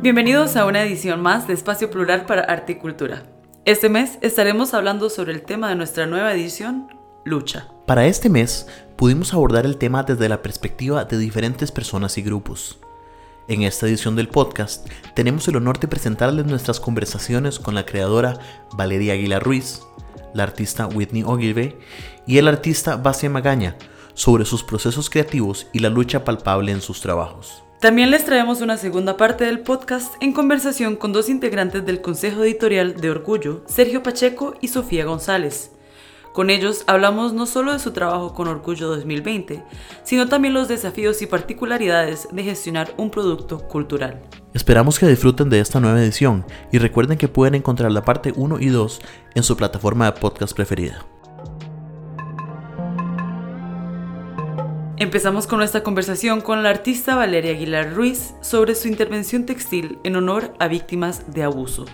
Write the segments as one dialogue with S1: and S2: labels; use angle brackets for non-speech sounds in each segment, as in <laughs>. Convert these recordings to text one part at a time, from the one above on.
S1: Bienvenidos a una edición más de Espacio Plural para Arte y Cultura. Este mes estaremos hablando sobre el tema de nuestra nueva edición, lucha.
S2: Para este mes pudimos abordar el tema desde la perspectiva de diferentes personas y grupos. En esta edición del podcast tenemos el honor de presentarles nuestras conversaciones con la creadora Valeria Aguilar Ruiz, la artista Whitney Ogilvy y el artista Basia Magaña sobre sus procesos creativos y la lucha palpable en sus trabajos.
S1: También les traemos una segunda parte del podcast en conversación con dos integrantes del Consejo Editorial de Orgullo, Sergio Pacheco y Sofía González. Con ellos hablamos no solo de su trabajo con Orgullo 2020, sino también los desafíos y particularidades de gestionar un producto cultural.
S2: Esperamos que disfruten de esta nueva edición y recuerden que pueden encontrar la parte 1 y 2 en su plataforma de podcast preferida.
S1: Empezamos con nuestra conversación con la artista Valeria Aguilar Ruiz sobre su intervención textil en honor a víctimas de abuso.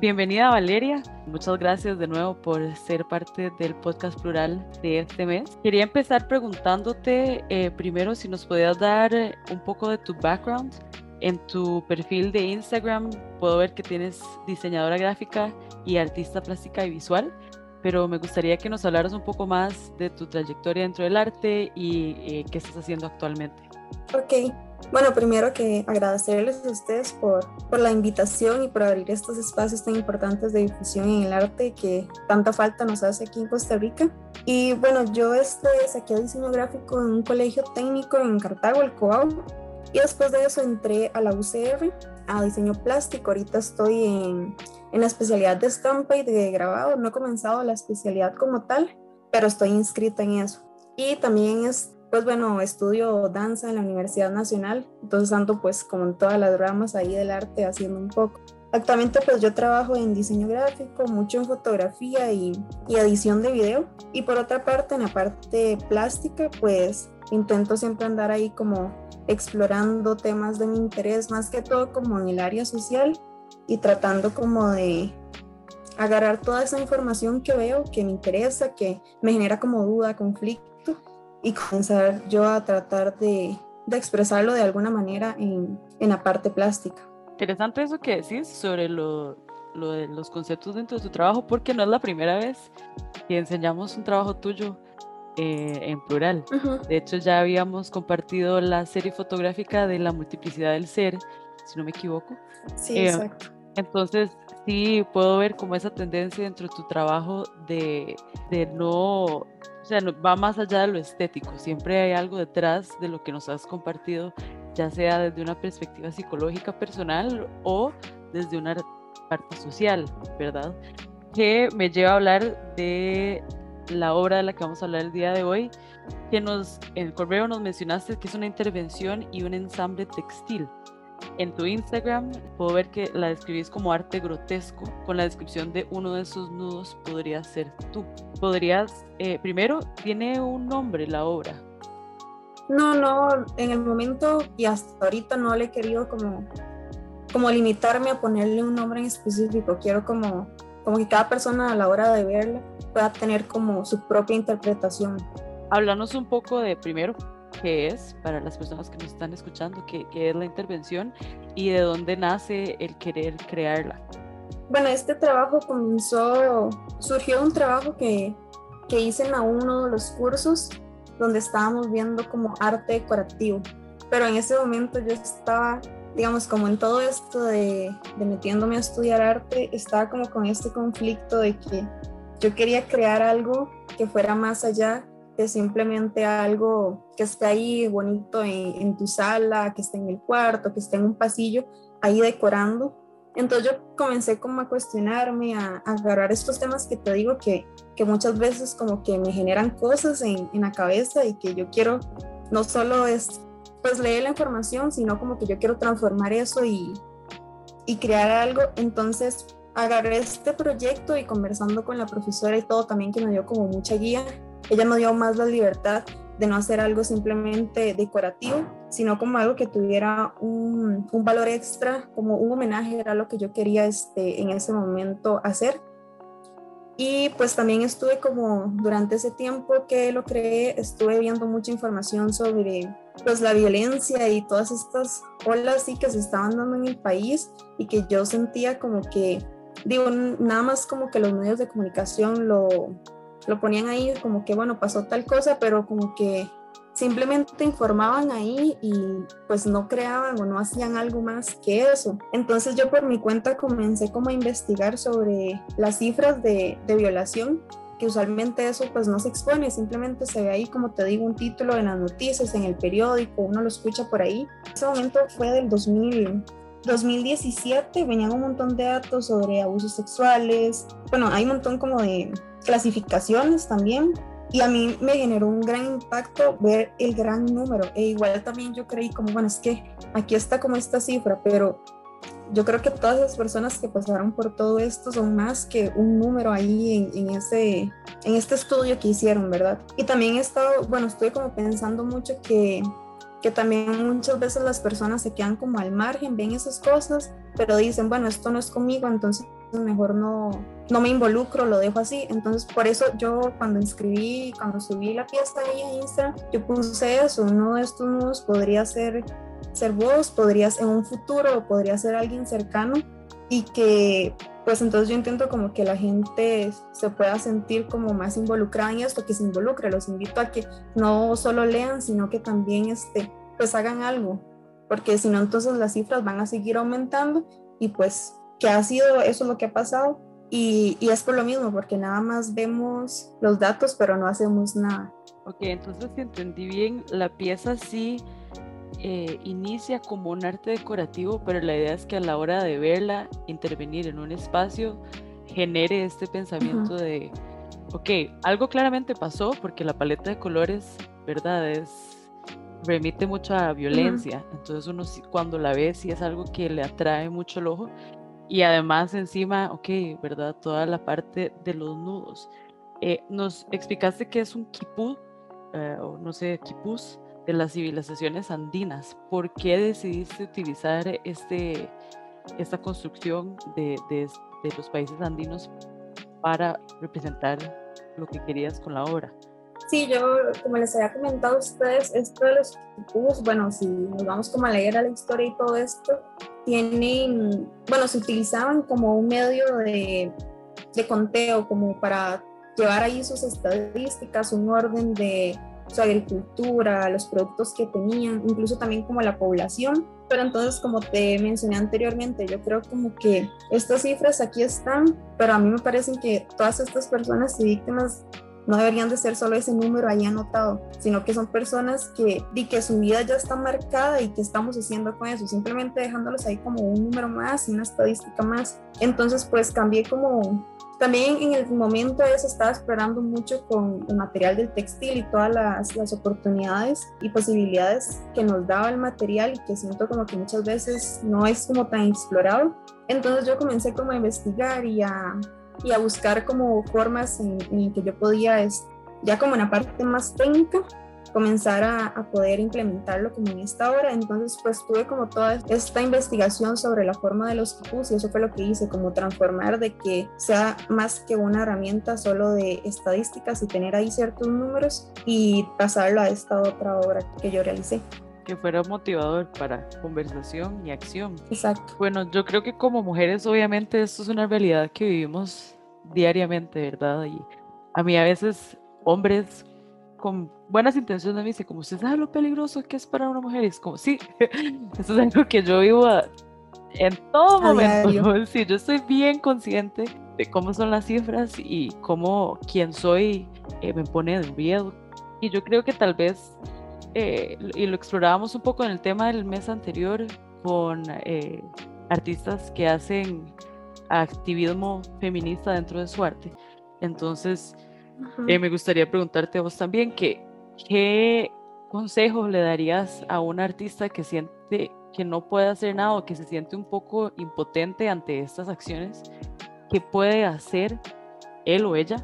S1: Bienvenida Valeria, muchas gracias de nuevo por ser parte del podcast plural de este mes. Quería empezar preguntándote eh, primero si nos podías dar un poco de tu background. En tu perfil de Instagram puedo ver que tienes diseñadora gráfica y artista plástica y visual pero me gustaría que nos hablaras un poco más de tu trayectoria dentro del arte y eh, qué estás haciendo actualmente.
S3: Ok, bueno, primero que agradecerles a ustedes por, por la invitación y por abrir estos espacios tan importantes de difusión en el arte que tanta falta nos hace aquí en Costa Rica. Y bueno, yo este, saqué diseño gráfico en un colegio técnico en Cartago, el Coao, y después de eso entré a la UCR a diseño plástico. Ahorita estoy en, en la especialidad de estampa y de grabado. No he comenzado la especialidad como tal, pero estoy inscrita en eso. Y también es, pues bueno, estudio danza en la Universidad Nacional, entonces ando pues como en todas las ramas ahí del arte haciendo un poco. Actualmente pues yo trabajo en diseño gráfico, mucho en fotografía y, y edición de video. Y por otra parte, en la parte plástica, pues intento siempre andar ahí como explorando temas de mi interés, más que todo como en el área social y tratando como de agarrar toda esa información que veo, que me interesa, que me genera como duda, conflicto y comenzar yo a tratar de, de expresarlo de alguna manera en, en, la parte plástica.
S1: Interesante eso que decís sobre lo, lo de los conceptos dentro de tu trabajo, porque no es la primera vez que enseñamos un trabajo tuyo eh, en plural. De hecho, ya habíamos compartido la serie fotográfica de la multiplicidad del ser, si no me equivoco.
S3: Sí, eh, exacto.
S1: Entonces, sí, puedo ver como esa tendencia dentro de tu trabajo de, de no, o sea, va más allá de lo estético, siempre hay algo detrás de lo que nos has compartido, ya sea desde una perspectiva psicológica personal o desde una parte social, ¿verdad? Que me lleva a hablar de la obra de la que vamos a hablar el día de hoy, que nos, en el correo nos mencionaste que es una intervención y un ensamble textil. En tu Instagram puedo ver que la describís como arte grotesco, con la descripción de uno de esos nudos podría ser tú. Podrías, eh, primero, ¿tiene un nombre la obra?
S3: No, no, en el momento y hasta ahorita no le he querido como, como limitarme a ponerle un nombre en específico. Quiero como como que cada persona a la hora de verla pueda tener como su propia interpretación.
S1: Háblanos un poco de primero qué es para las personas que nos están escuchando, qué, es la intervención y de dónde nace el querer crearla.
S3: Bueno, este trabajo comenzó, surgió un trabajo que, que hice en uno de los cursos donde estábamos viendo como arte decorativo, pero en ese momento yo estaba digamos, como en todo esto de, de, metiéndome a estudiar arte, estaba como con este conflicto de que yo quería crear algo que fuera más allá simplemente algo que esté ahí bonito en, en tu sala, que esté en el cuarto, que esté en un pasillo, ahí decorando. Entonces yo comencé como a cuestionarme, a, a agarrar estos temas que te digo que, que muchas veces como que me generan cosas en, en la cabeza y que yo quiero no solo es pues leer la información, sino como que yo quiero transformar eso y, y crear algo. Entonces agarré este proyecto y conversando con la profesora y todo también que me dio como mucha guía, ella me dio más la libertad de no hacer algo simplemente decorativo, sino como algo que tuviera un, valor extra, como un homenaje, era lo que yo quería este, en ese momento hacer. Y pues también estuve como durante ese tiempo que lo creé, estuve viendo mucha información sobre pues la violencia y todas estas olas sí que se estaban dando en el país y que yo sentía como que, digo, nada más como que los medios de comunicación lo, lo ponían ahí como que, bueno, pasó tal cosa, pero como que simplemente informaban ahí y pues no creaban o no hacían algo más que eso. Entonces yo por mi cuenta comencé como a investigar sobre las cifras de, de violación que usualmente eso pues no se expone, simplemente se ve ahí como te digo un título en las noticias, en el periódico, uno lo escucha por ahí. Ese momento fue del 2000, 2017, venían un montón de datos sobre abusos sexuales, bueno, hay un montón como de clasificaciones también, y a mí me generó un gran impacto ver el gran número. E igual también yo creí como, bueno, es que aquí está como esta cifra, pero yo creo que todas las personas que pasaron por todo esto son más que un número ahí en, ese, en este estudio que hicieron, ¿verdad? Y también he estado, bueno, estoy como pensando mucho que, que también muchas veces las personas se quedan como al margen, ven esas cosas, pero dicen, bueno, esto no es conmigo, entonces mejor no, no me involucro, lo dejo así. Entonces, por eso yo cuando inscribí, cuando subí la pieza ahí a Instagram, yo puse eso, uno de estos nudos podría ser ser vos, podrías en un futuro, podría ser alguien cercano y que pues entonces yo intento como que la gente se pueda sentir como más involucrada en esto, que se involucre, los invito a que no solo lean, sino que también este, pues hagan algo, porque si no entonces las cifras van a seguir aumentando y pues que ha sido eso lo que ha pasado y, y es por lo mismo, porque nada más vemos los datos pero no hacemos nada.
S1: Ok, entonces si entendí bien, la pieza sí eh, inicia como un arte decorativo, pero la idea es que a la hora de verla, intervenir en un espacio, genere este pensamiento de, ok, algo claramente pasó porque la paleta de colores, ¿verdad? Es, remite mucha violencia, entonces uno cuando la ve sí es algo que le atrae mucho el ojo y además encima, ok, ¿verdad? Toda la parte de los nudos. Eh, nos explicaste que es un quipú, eh, o no sé, quipús, de las civilizaciones andinas. ¿Por qué decidiste utilizar este, esta construcción de, de, los países andinos para representar lo que querías con la obra?
S3: Sí, yo, como les había comentado a ustedes, esto de los cubos, bueno, si nos vamos como a leer a la historia y todo esto, tienen, bueno, se utilizaban como un medio de, de conteo, como para llevar ahí sus estadísticas, un orden de su agricultura, los productos que tenían, incluso también como la población. Pero entonces, como te mencioné anteriormente, yo creo como que estas cifras aquí están, pero a mí me parecen que todas estas personas y víctimas no deberían de ser solo ese número ahí anotado, sino que son personas que, di que su vida ya está marcada y que estamos haciendo con eso, simplemente dejándolos ahí como un número más, una estadística más. Entonces, pues cambié como también en el momento eso estaba explorando mucho con el material del textil y todas las, oportunidades y posibilidades que nos daba el material y que siento como que muchas veces no es como tan explorado. Entonces yo comencé como a investigar y a, y a buscar como formas en, en que yo podía, ya como una parte más técnica, comenzar a, a, poder implementarlo como en esta hora. Entonces, pues tuve como toda esta investigación sobre la forma de los quipus y eso fue lo que hice, como transformar de que sea más que una herramienta solo de estadísticas y tener ahí ciertos números y pasarlo a esta otra obra que yo realicé
S1: que fuera motivador para conversación y acción.
S3: Exacto.
S1: Bueno, yo creo que como mujeres obviamente esto es una realidad que vivimos diariamente, ¿verdad? Y a mí a veces hombres con buenas intenciones me dice, como usted sabe lo peligroso que es para una mujer, y es como, sí, <laughs> eso es algo que yo vivo en todo momento. <laughs> Sí, yo estoy bien consciente de cómo son las cifras y cómo quien soy eh, me pone de riesgo. Y yo creo que tal vez, eh, y lo explorábamos un poco en el tema del mes anterior con eh, artistas que hacen activismo feminista dentro de su arte. Entonces, eh, me gustaría preguntarte a vos también que, qué consejos le darías a un artista que siente que no puede hacer nada o que se siente un poco impotente ante estas acciones, ¿qué puede hacer él o ella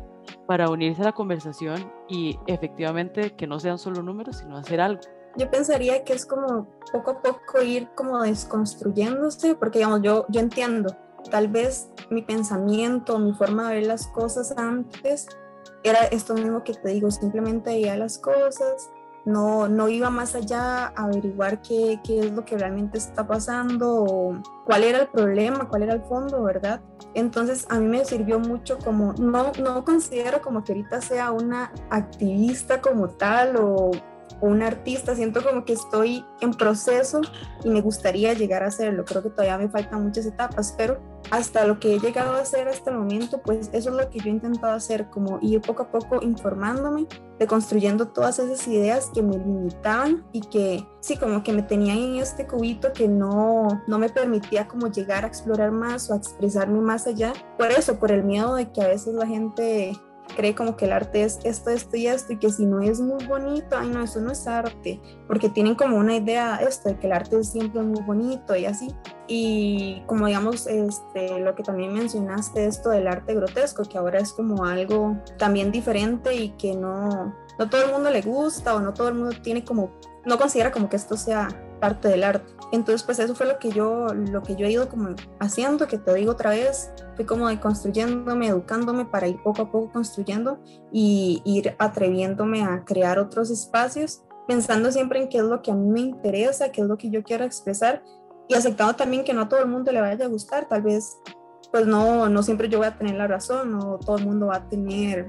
S1: para unirse a la conversación y efectivamente que no sean solo números, sino hacer algo?
S3: Yo pensaría que es como poco a poco ir como desconstruyéndose, porque digamos, yo, yo entiendo, tal vez mi pensamiento, mi forma de ver las cosas antes era esto mismo que te digo, simplemente veía las cosas no, no iba más allá a averiguar qué, qué, es lo que realmente está pasando o cuál era el problema, cuál era el fondo, ¿verdad? Entonces a mí me sirvió mucho como, no, no considero como que ahorita sea una activista como tal o un artista, siento como que estoy en proceso y me gustaría llegar a hacerlo. Creo que todavía me faltan muchas etapas, pero hasta lo que he llegado a hacer hasta el momento, pues eso es lo que yo he intentado hacer, como ir poco a poco informándome, deconstruyendo todas esas ideas que me limitaban y que sí, como que me tenían en este cubito que no, no me permitía como llegar a explorar más o a expresarme más allá. Por eso, por el miedo de que a veces la gente cree como que el arte es esto, esto y esto, y que si no es muy bonito, ay no, eso no es arte, porque tienen como una idea esto, de que el arte es siempre muy bonito y así. Y como digamos, este, lo que también mencionaste, esto del arte grotesco, que ahora es como algo también diferente y que no, no todo el mundo le gusta o no todo el mundo tiene como, no considera como que esto sea parte del arte. Entonces, pues eso fue lo que yo, lo que yo he ido como haciendo, que te digo otra vez, fui como de construyéndome, educándome para ir poco a poco construyendo y ir atreviéndome a crear otros espacios, pensando siempre en qué es lo que a mí me interesa, qué es lo que yo quiero expresar y aceptando también que no a todo el mundo le vaya a gustar, tal vez pues no, no siempre yo voy a tener la razón, no todo el mundo va a tener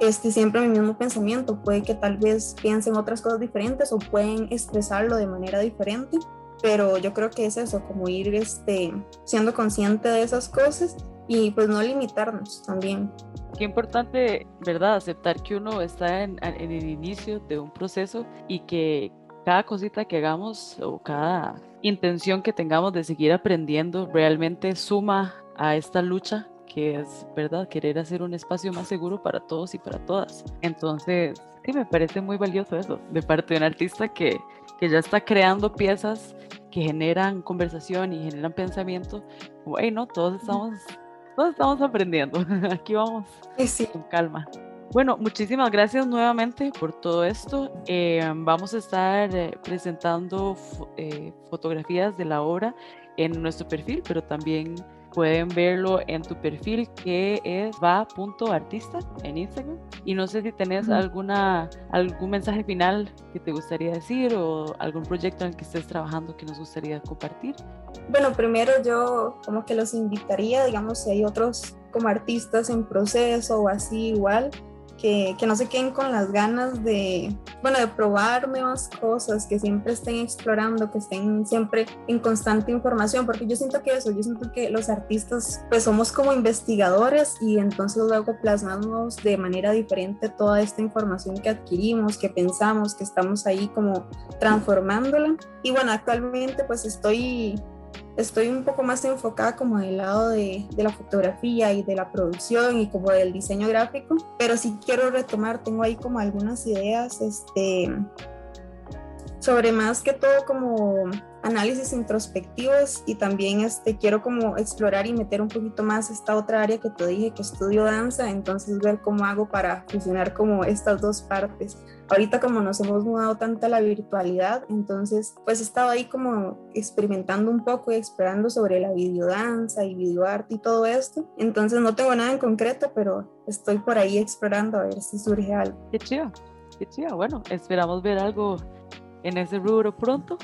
S3: este, siempre mi mismo pensamiento. Puede que tal vez piensen otras cosas diferentes o pueden expresarlo de manera diferente, pero yo creo que es eso, como ir este, siendo consciente de esas cosas y pues no limitarnos también.
S1: Qué importante, ¿verdad? Aceptar que uno está en, en el inicio de un proceso y que cada cosita que hagamos o cada intención que tengamos de seguir aprendiendo realmente suma a esta lucha que es, ¿verdad? Querer hacer un espacio más seguro para todos y para todas. Entonces, sí, me parece muy valioso eso, de parte de un artista que, que ya está creando piezas que generan conversación y generan pensamiento. Bueno, todos estamos, todos estamos aprendiendo. <laughs> Aquí vamos
S3: sí.
S1: con calma. Bueno, muchísimas gracias nuevamente por todo esto. Eh, vamos a estar eh, presentando eh, fotografías de la obra en nuestro perfil, pero también pueden verlo en tu perfil que es va.artista en Instagram. Y no sé si tenés alguna, algún mensaje final que te gustaría decir o algún proyecto en el que estés trabajando que nos gustaría compartir.
S3: Bueno, primero yo como que los invitaría, digamos, si hay otros como artistas en proceso o así igual, que, que, no se queden con las ganas de, bueno, de probar nuevas cosas, que siempre estén explorando, que estén siempre en constante información, porque yo siento que eso, yo siento que los artistas pues somos como investigadores y entonces luego plasmamos de manera diferente toda esta información que adquirimos, que pensamos, que estamos ahí como transformándola. Y bueno, actualmente pues estoy estoy un poco más enfocada como del lado de, de, la fotografía y de la producción y como del diseño gráfico, pero sí quiero retomar, tengo ahí como algunas ideas este, sobre más que todo como análisis introspectivos y también este, quiero como explorar y meter un poquito más esta otra área que te dije que estudio danza, entonces ver cómo hago para fusionar como estas dos partes. Ahorita como nos hemos mudado tanto a la virtualidad, entonces pues he estado ahí como experimentando un poco y explorando sobre la videodanza y videoarte y todo esto. Entonces no tengo nada en concreto, pero estoy por ahí explorando a ver si surge algo.
S1: Qué chido, qué chido. Bueno, esperamos ver algo en ese rubro pronto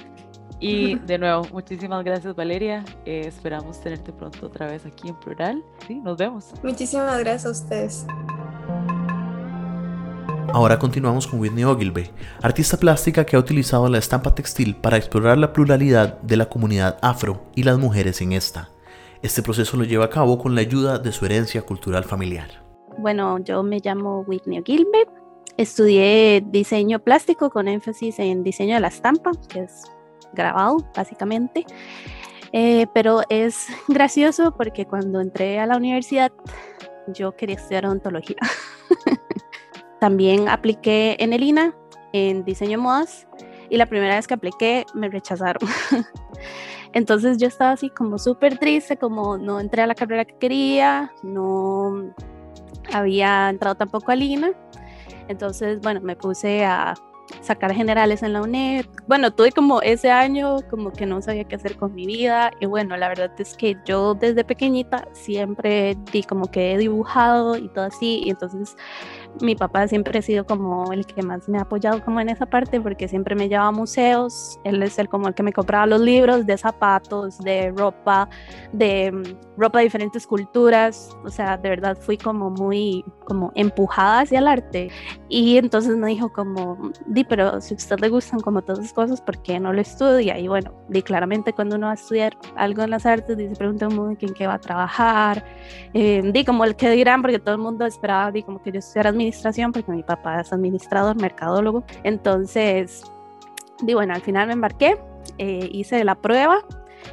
S1: y <laughs> de nuevo, muchísimas gracias Valeria. Eh, esperamos tenerte pronto otra vez aquí en Plural. Sí, nos vemos.
S3: Muchísimas gracias a ustedes.
S2: Ahora continuamos con Whitney Ogilvy, artista plástica que ha utilizado la estampa textil para explorar la pluralidad de la comunidad afro y las mujeres en esta. Este proceso lo lleva a cabo con la ayuda de su herencia cultural familiar.
S4: Bueno, yo me llamo Whitney Ogilvy, estudié diseño plástico con énfasis en diseño de la estampa, que es grabado, básicamente. Eh, pero es <laughs> gracioso porque cuando entré a la universidad yo quería estudiar odontología. <laughs> También apliqué en el INA en diseño modas y la primera vez que apliqué me rechazaron. <laughs> Entonces yo estaba así como súper triste, como no entré a la carrera que quería, no había entrado tampoco al INA. Entonces, bueno, me puse a sacar generales en la UNED. Bueno, tuve como ese año como que no sabía qué hacer con mi vida y bueno, la verdad es que yo desde pequeñita siempre di como que he dibujado y todo así y entonces mi papá siempre ha sido como el que más me ha apoyado como en esa parte porque siempre me llevaba a museos, él es el como el que me compraba los libros de zapatos, de ropa, de mm, ropa de diferentes culturas, o sea, de verdad fui como muy como empujada hacia el arte. Y entonces me dijo como, di, pero si a usted le gustan como todas esas cosas, ¿por qué no lo estudia? Y bueno, di claramente cuando uno va a estudiar algo en las artes, dice, pregunta muy en qué va a trabajar, eh, di como el que dirán, porque todo el mundo esperaba, di como que yo estudiara administración, porque mi papá es administrador, mercadólogo, entonces, di bueno, al final me embarqué, eh, hice la prueba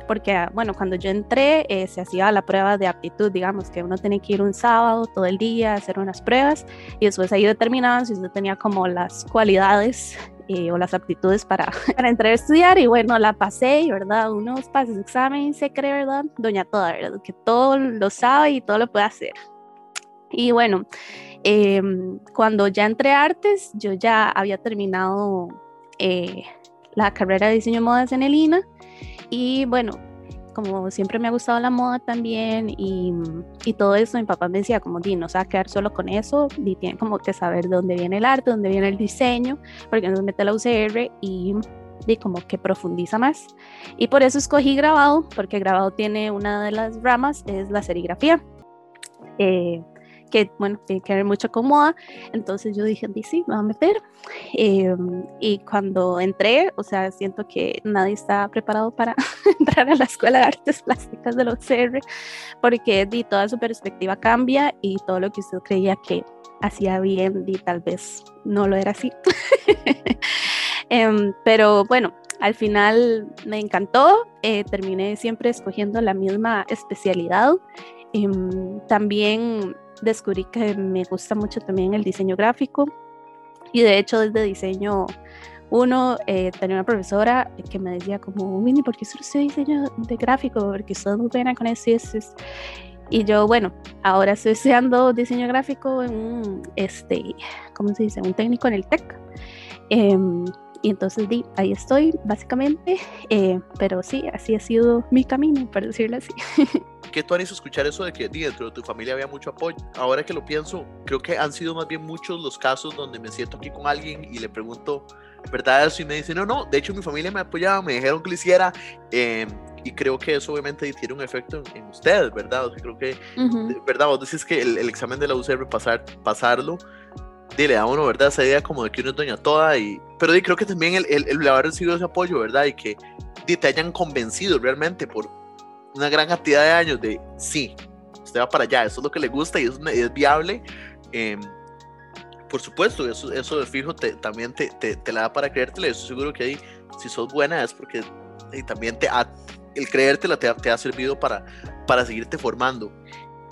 S4: porque, ah, bueno, cuando yo entré eh, se hacía la prueba de aptitud, digamos, que uno tenía que ir un sábado todo el día a hacer unas pruebas y después ahí determinaban si usted tenía como las cualidades eh, o las aptitudes para, <laughs> para entrar a estudiar y bueno, la pasé y verdad, unos pases examen y se cree, ¿verdad? Doña Toda, ¿verdad? Que todo lo sabe y todo lo puede hacer. Y bueno, em, cuando ya entré a artes, yo ya había terminado eh, la carrera de diseño de modas en el INA y bueno, como siempre me ha gustado la moda también y, y todo eso, mi papá me decía como, di, no se va a quedar solo con eso, di, tiene como que saber de dónde viene el arte, dónde viene el diseño, porque nos mete la UCR y di como que profundiza más. Y por eso escogí grabado, porque grabado tiene una de las ramas, es la serigrafía. Eh, que bueno, tiene que ver mucho con moda. Entonces yo dije, sí, me voy a meter. Em, y cuando entré, o sea, siento que nadie está preparado para <laughs> entrar a la Escuela de Artes Plásticas de los CR, porque di, toda su perspectiva cambia y todo lo que usted creía que hacía bien, di, tal vez no lo era así. <laughs> Em, pero bueno, al final me encantó, eh, terminé siempre escogiendo la misma especialidad. Em, también descubrí que me gusta mucho también el diseño gráfico y de hecho desde diseño uno eh, tenía una profesora que me decía como, Winnie, ¿por qué solo diseño de gráfico? Porque soy muy buena con eso y eso. Y yo, bueno, ahora estoy estudiando diseño gráfico en un, este, ¿cómo se dice? Un técnico en el TEC. Em, y entonces di, ahí estoy, básicamente. Eh, pero sí, así ha sido mi camino, para decirlo así. <laughs>
S2: ¿Qué tú harías escuchar eso de que dentro de tu familia había mucho apoyo? Ahora que lo pienso, creo que han sido más bien muchos los casos donde me siento aquí con alguien y le pregunto, ¿verdad? Eso y me dice, no, no, de hecho mi familia me apoyaba, me dijeron que lo hiciera. Em, y creo que eso obviamente tiene un efecto en, ustedes, ¿verdad? O sea, creo que, ¿verdad? Vos decís que el, examen de la UCR, pasar, pasarlo, le da a uno, ¿verdad? Esa idea como de que uno es doña toda y... Pero creo que también el, el, el, haber recibido ese apoyo, ¿verdad? Y que te hayan convencido realmente por una gran cantidad de años de, sí, usted va para allá, eso es lo que le gusta y es, es viable. Eh, por supuesto, eso, eso de fijo te, también te, te, te, la da para creértela. Yo estoy seguro que ahí, si sos buena es porque y también te ha, el creértela te, te ha servido para, para seguirte formando.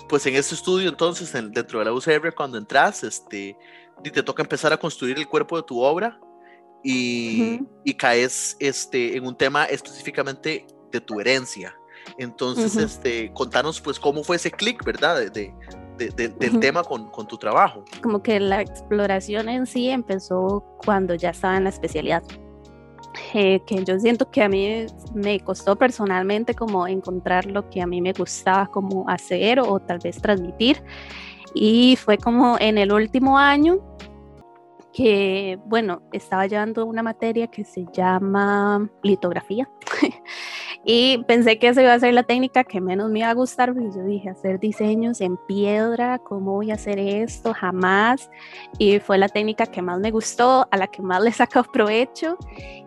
S2: Pues en este estudio, entonces, dentro de la UCR, cuando entras, este, y te toca empezar a construir el cuerpo de tu obra y, y caes este, en un tema específicamente de tu herencia. Entonces, este, contanos pues cómo fue ese clic, ¿verdad? De, de, del tema con, con, tu trabajo.
S4: Como que la exploración en sí empezó cuando ya estaba en la especialidad. Eh, que yo siento que a mí me costó personalmente como encontrar lo que a mí me gustaba como hacer o tal vez transmitir. Y fue como en el último año que, bueno, estaba llevando una materia que se llama litografía. <laughs> y pensé que esa iba a ser la técnica que menos me iba a gustar, porque yo dije, hacer diseños en piedra, ¿cómo voy a hacer esto? Jamás. Y fue la técnica que más me gustó, a la que más le <laughs> sacó provecho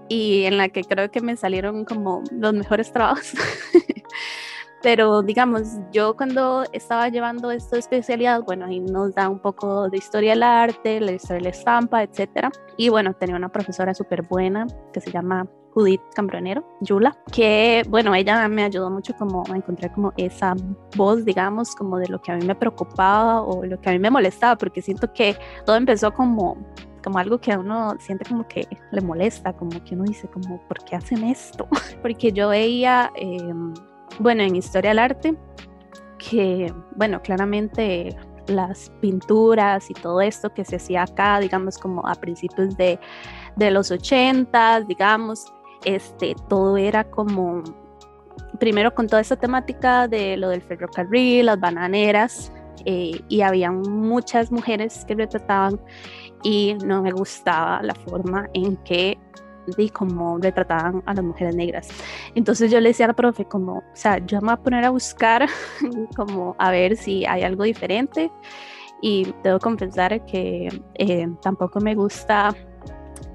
S4: y en la que creo que me salieron como los mejores trabajos. <laughs> pero digamos, yo cuando estaba llevando esta especialidad, bueno, ahí nos da un poco de historia del arte, la historia de la estampa, etcétera. Y bueno, tenía una profesora súper buena que se llama Judith Cambronero, Yula, que bueno, ella me ayudó mucho como a encontrar como esa voz, digamos, como de lo que a mí me preocupaba o lo que a mí me molestaba, porque siento que todo empezó como como algo que a uno siente como que le molesta, como que uno dice como, ¿por qué hacen esto? <laughs> Porque yo veía... Eh, bueno, en historia del arte, que, bueno, claramente las pinturas y todo esto que se hacía acá, digamos, como a principios de, de los 80, digamos, este, todo era como, primero con toda esa temática de lo del ferrocarril, las bananeras, eh, y había muchas mujeres que retrataban y no me gustaba la forma en que de cómo retrataban a las mujeres negras. Entonces yo le decía al profe como, o sea, yo me voy a poner a buscar <laughs> como a ver si hay algo diferente y debo confesar que eh, tampoco me gusta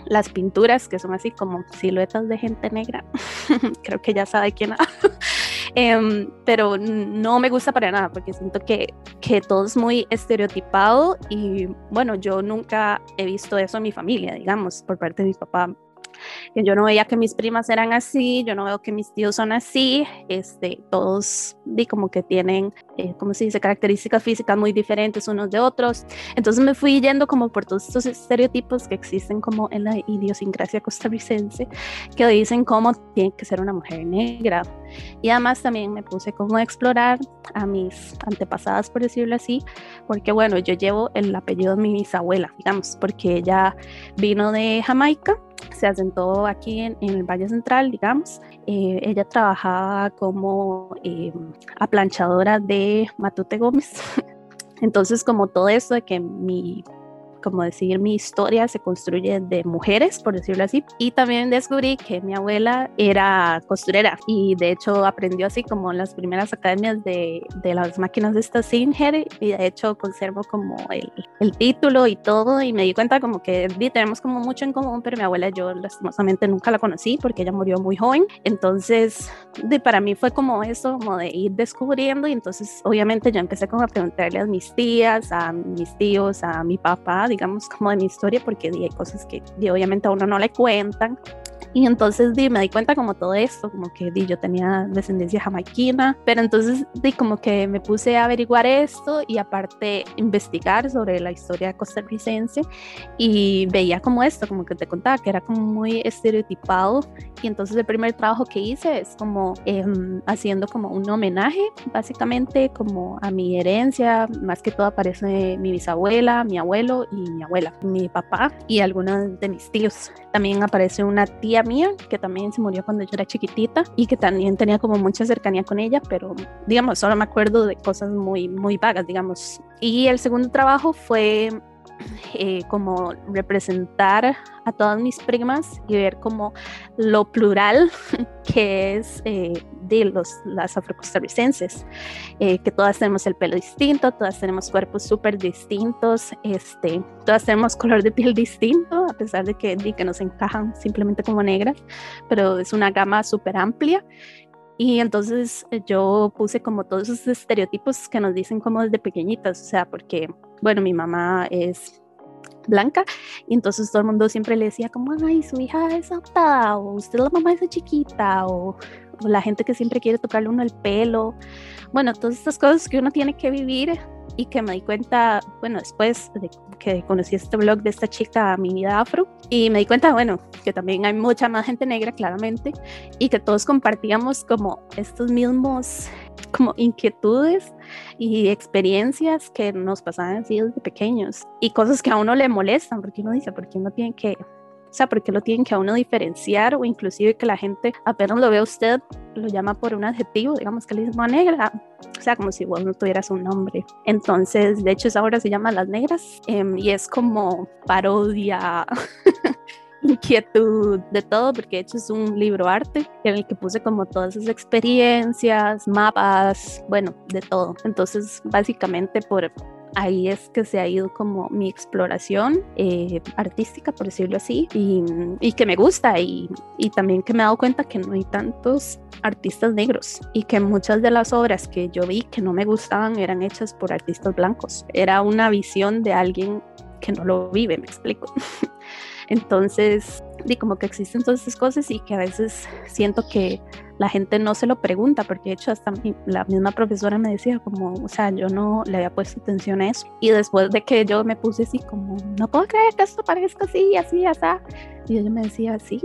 S4: las pinturas que son así como siluetas de gente negra. <laughs> Creo que ya sabe quién. <laughs> eh, pero no me gusta para nada porque siento que, que todo es muy estereotipado y bueno, yo nunca he visto eso en mi familia, digamos, por parte de mi papá que yo no veía que mis primas eran así, yo no veo que mis tíos son así, este, todos di como que tienen, eh, como se dice, características físicas muy diferentes unos de otros. Entonces me fui yendo como por todos estos estereotipos que existen como en la idiosincrasia costarricense, que dicen cómo tiene que ser una mujer negra. Y además también me puse como a explorar a mis antepasadas, por decirlo así, porque bueno, yo llevo el apellido de mi bisabuela, digamos, porque ella vino de Jamaica se asentó aquí en, el Valle Central, digamos. Eh, ella trabajaba como eh, aplanchadora de Matute Gómez. <laughs> Entonces, como todo eso de que mi como decir, mi historia se construye de mujeres, por decirlo así. Y también descubrí que mi abuela era costurera y de hecho aprendió así como las primeras academias de, de las máquinas de esta Singer y de hecho conservo como el, el, título y todo y me di cuenta como que tenemos como mucho en común, pero mi abuela yo lastimosamente nunca la conocí porque ella murió muy joven. Entonces, de, para mí fue como eso, como de ir descubriendo y entonces obviamente yo empecé como a preguntarle a mis tías, a mis tíos, a mi papá, digamos, como de mi historia, porque hay cosas que obviamente a uno no le cuentan. Y entonces di, me di cuenta como todo esto, como que di, yo tenía descendencia jamaiquina, pero entonces di, como que me puse a averiguar esto y aparte investigar sobre la historia costarricense y veía como esto, como que te contaba, que era como muy estereotipado. Y entonces el primer trabajo que hice es como eh, haciendo como un homenaje, básicamente como a mi herencia, más que todo aparece mi bisabuela, mi abuelo y mi abuela, mi papá y algunos de mis tíos. También aparece una tía mía que también se murió cuando yo era chiquitita y que también tenía como mucha cercanía con ella, pero digamos, solo me acuerdo de cosas muy, muy vagas, digamos. Y el segundo trabajo fue eh, como representar a todas mis primas y ver como lo plural <laughs> que es eh, de los, las afrocostarricenses, eh, que todas tenemos el pelo distinto, todas tenemos cuerpos súper distintos, este, todas tenemos color de piel distinto, a pesar de que, de que nos encajan simplemente como negras, pero es una gama súper amplia. Y entonces yo puse como todos esos estereotipos que nos dicen como desde pequeñitas, o sea, porque, bueno, mi mamá es blanca y entonces todo el mundo siempre le decía como, ay, su hija es adoptada o usted la mamá es chiquita o, o, la gente que siempre quiere tocarle uno el pelo. Bueno, todas estas cosas que uno tiene que vivir y que me di cuenta, bueno, después de que conocí este blog de esta chica, Mi Vida Afro, y me di cuenta, bueno, que también hay mucha más gente negra, claramente, y que todos compartíamos como estos mismos como inquietudes y experiencias que nos pasaban así desde pequeños y cosas que a uno le molestan porque uno dice, ¿por qué uno tiene que o sea, porque lo tienen que a uno diferenciar o inclusive que la gente apenas lo ve a usted, lo llama por un adjetivo, digamos que le dice negra, o sea, como si vos no tuvieras un nombre. Entonces, de hecho, esa obra se llama Las Negras eh, y es como parodia. <laughs> inquietud de todo, porque de hecho es un libro arte en el que puse como todas esas experiencias, mapas, bueno, de todo. Entonces, básicamente por ahí es que se ha ido como mi exploración eh, artística, por decirlo así, y, y que me gusta y, y, también que me he dado cuenta que no hay tantos artistas negros y que muchas de las obras que yo vi que no me gustaban eran hechas por artistas blancos. Era una visión de alguien que no lo vive, me explico. <laughs> Entonces, di como que existen todas esas cosas y que a veces siento que la gente no se lo pregunta, porque de hecho hasta la misma profesora me decía como, o sea, yo no le había puesto atención a eso. Y después de que yo me puse así como, no puedo creer que esto parezca así, así, así. Y ella me decía, sí,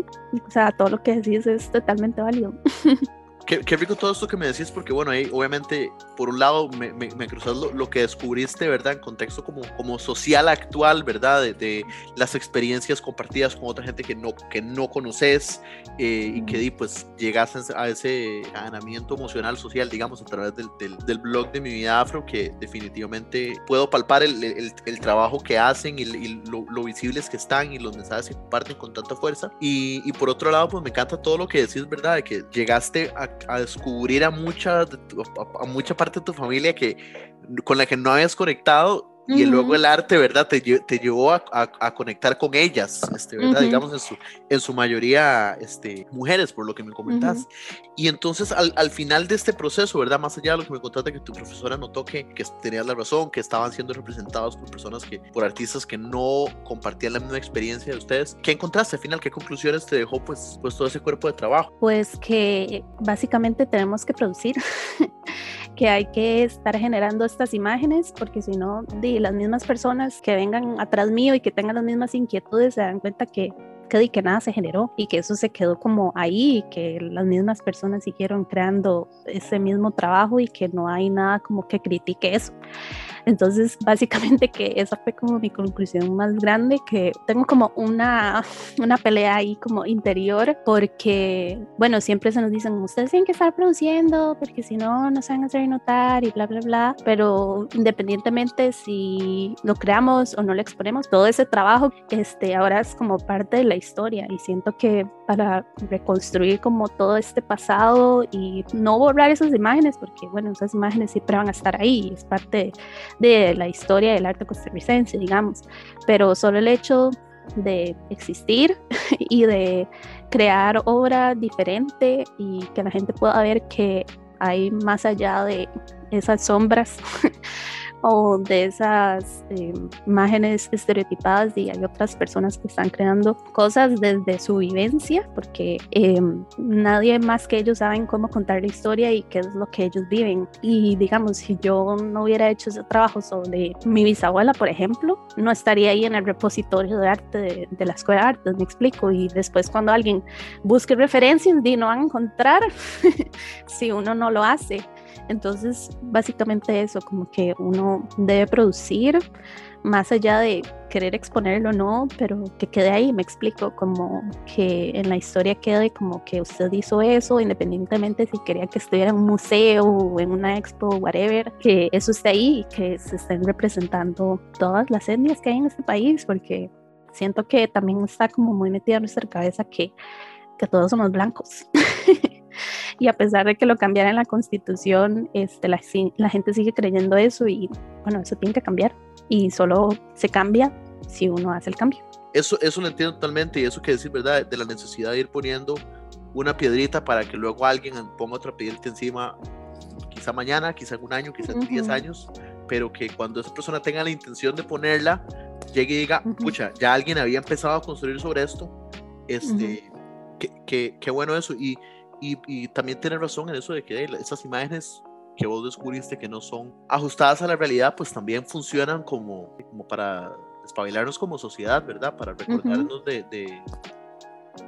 S4: o sea, todo lo que decís es totalmente válido. <laughs>
S2: Qué, qué, rico todo esto que me decís, porque bueno, ahí obviamente, por un lado, me, me, me cruzas lo, lo, que descubriste, ¿verdad? En contexto como, como social actual, ¿verdad? De, de las experiencias compartidas con otra gente que no, que no conoces eh, y que pues llegas a ese ganamiento emocional, social, digamos, a través del, del, del, blog de mi vida afro, que definitivamente puedo palpar el, el, el trabajo que hacen y, y lo, lo, visibles que están y los mensajes que comparten con tanta fuerza. Y, y por otro lado, pues me encanta todo lo que decís, ¿verdad? De que llegaste a a descubrir a mucha, a mucha parte de tu familia que, con la que no habías conectado y luego el arte, ¿verdad? Te, te llevó a, a, a, conectar con ellas, este, ¿verdad? Digamos, en su, en su mayoría este, mujeres, por lo que me comentas. Y entonces, al, al, final de este proceso, ¿verdad? Más allá de lo que me contaste, que tu profesora notó que, que tenías la razón, que estaban siendo representados por personas que, por artistas que no compartían la misma experiencia de ustedes. ¿Qué encontraste al final? ¿Qué conclusiones te dejó, pues, pues todo ese cuerpo de trabajo?
S4: Pues que básicamente tenemos que producir, <laughs> que hay que estar generando estas imágenes, porque si no, las mismas personas que vengan atrás mío y que tengan las mismas inquietudes se dan cuenta que que, que nada se generó y que eso se quedó como ahí y que las mismas personas siguieron creando ese mismo trabajo y que no hay nada como que critique eso. Entonces, básicamente que esa fue como mi conclusión más grande, que tengo como una, una pelea ahí como interior, porque, bueno, siempre se nos dicen, ustedes tienen que estar produciendo, porque si no, no se van a hacer notar y bla, bla, bla, pero independientemente si lo creamos o no lo exponemos, todo ese trabajo, este, ahora es como parte de la historia y siento que para reconstruir como todo este pasado y no borrar esas imágenes, porque, bueno, esas imágenes siempre van a estar ahí, es parte de la historia del arte costarricense, digamos, pero solo el hecho de existir <laughs> y de crear obra diferente y que la gente pueda ver que hay más allá de esas sombras <laughs> o de esas eh, imágenes estereotipadas y hay otras personas que están creando cosas desde su vivencia porque eh, nadie más que ellos saben cómo contar la historia y qué es lo que ellos viven. Y digamos si yo no hubiera hecho ese trabajo sobre mi bisabuela por ejemplo no estaría ahí en el repositorio de arte de, de la escuela de arte me explico. Y después cuando alguien busque referencias y no van a encontrar <laughs> si uno no lo hace entonces, básicamente eso, como que uno debe producir más allá de querer exponerlo o no, pero que quede ahí, me explico, como que en la historia quede como que usted hizo eso, independientemente si quería que estuviera en un museo o en una expo, whatever, que eso esté ahí y que se estén representando todas las etnias que hay en este país, porque siento que también está como muy metida en nuestra cabeza que, que todos somos blancos. <laughs> y a pesar de que lo cambiara en la constitución, este, la, la, gente sigue creyendo eso y bueno, eso tiene que cambiar y solo se cambia si uno hace el cambio.
S2: Eso, eso lo entiendo totalmente y eso que decir, ¿verdad? De la necesidad de ir poniendo una piedrita para que luego alguien ponga otra piedrita encima, quizá mañana, quizá en un año, quizá en uh -huh. 10 años, pero que cuando esa persona tenga la intención de ponerla, llegue y diga, uh -huh. pucha, ya alguien había empezado a construir sobre esto, este, uh -huh. qué, qué, qué bueno eso. Y, y, y, también tienes razón en eso de que esas imágenes que vos descubriste que no son ajustadas a la realidad, pues también funcionan como, como para despabilarnos como sociedad, ¿verdad? Para recordarnos uh -huh. de, de,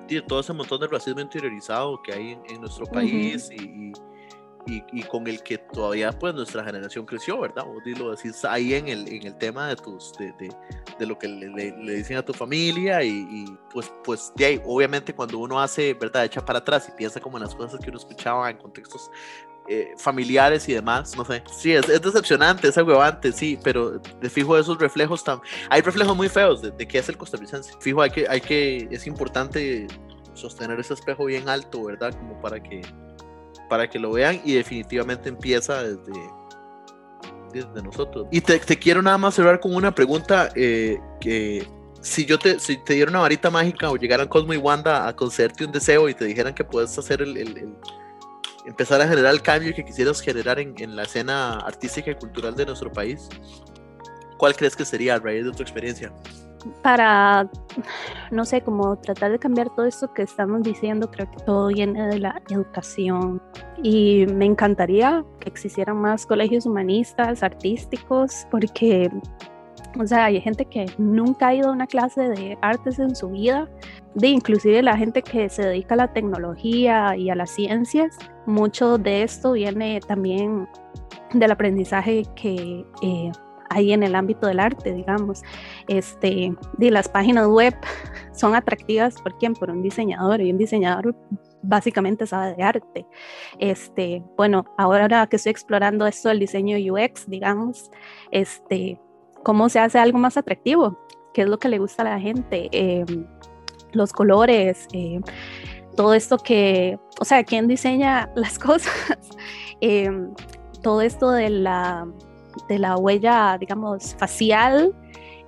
S2: de, todo ese montón de racismo interiorizado que hay en, en nuestro país uh -huh. y, y, y, con el que todavía pues nuestra generación creció, ¿verdad? Vos lo decís ahí en el, en el tema de, tus, de, de, de lo que le, le, le, dicen a tu familia y, y pues, pues de ahí, obviamente cuando uno hace, ¿verdad? Echa para atrás y piensa como en las cosas que uno escuchaba en contextos eh, familiares y demás, no sé. Sí, es, es, decepcionante, es agüevante, sí, pero de fijo esos reflejos tan... Hay reflejos muy feos de, de qué es el costarricense. Fijo, hay que, hay que, es importante sostener ese espejo bien alto, ¿verdad? Como para que, para que lo vean y definitivamente empieza desde, desde nosotros. Y te, quiero nada más cerrar con una pregunta eh, que si yo te, si te diera una varita mágica o llegaran Cosmo y Wanda a concederte un deseo y te dijeran que puedes hacer el, el, el empezar a generar el cambio que quisieras generar en, en, la escena artística y cultural de nuestro país, ¿cuál crees que sería a raíz de tu experiencia?
S4: Para, no sé, como tratar de cambiar todo esto que estamos diciendo, creo que todo viene de la educación. Y me encantaría que existieran más colegios humanistas, artísticos, porque O sea, hay gente que nunca ha ido a una clase de artes en su vida, de inclusive la gente que se dedica a la tecnología y a las ciencias. Mucho de esto viene también del aprendizaje que eh, hay en el ámbito del arte, digamos. Este, de las páginas web <laughs> son atractivas por quién? Por un diseñador y un diseñador básicamente sabe de arte. Este, bueno, ahora que estoy explorando esto del diseño UX, digamos, este, cómo se hace algo más atractivo, qué es lo que le gusta a la gente, em, los colores, em, todo esto que, o sea, quién diseña las <laughs> cosas, em, todo esto de la, de la huella, digamos, facial,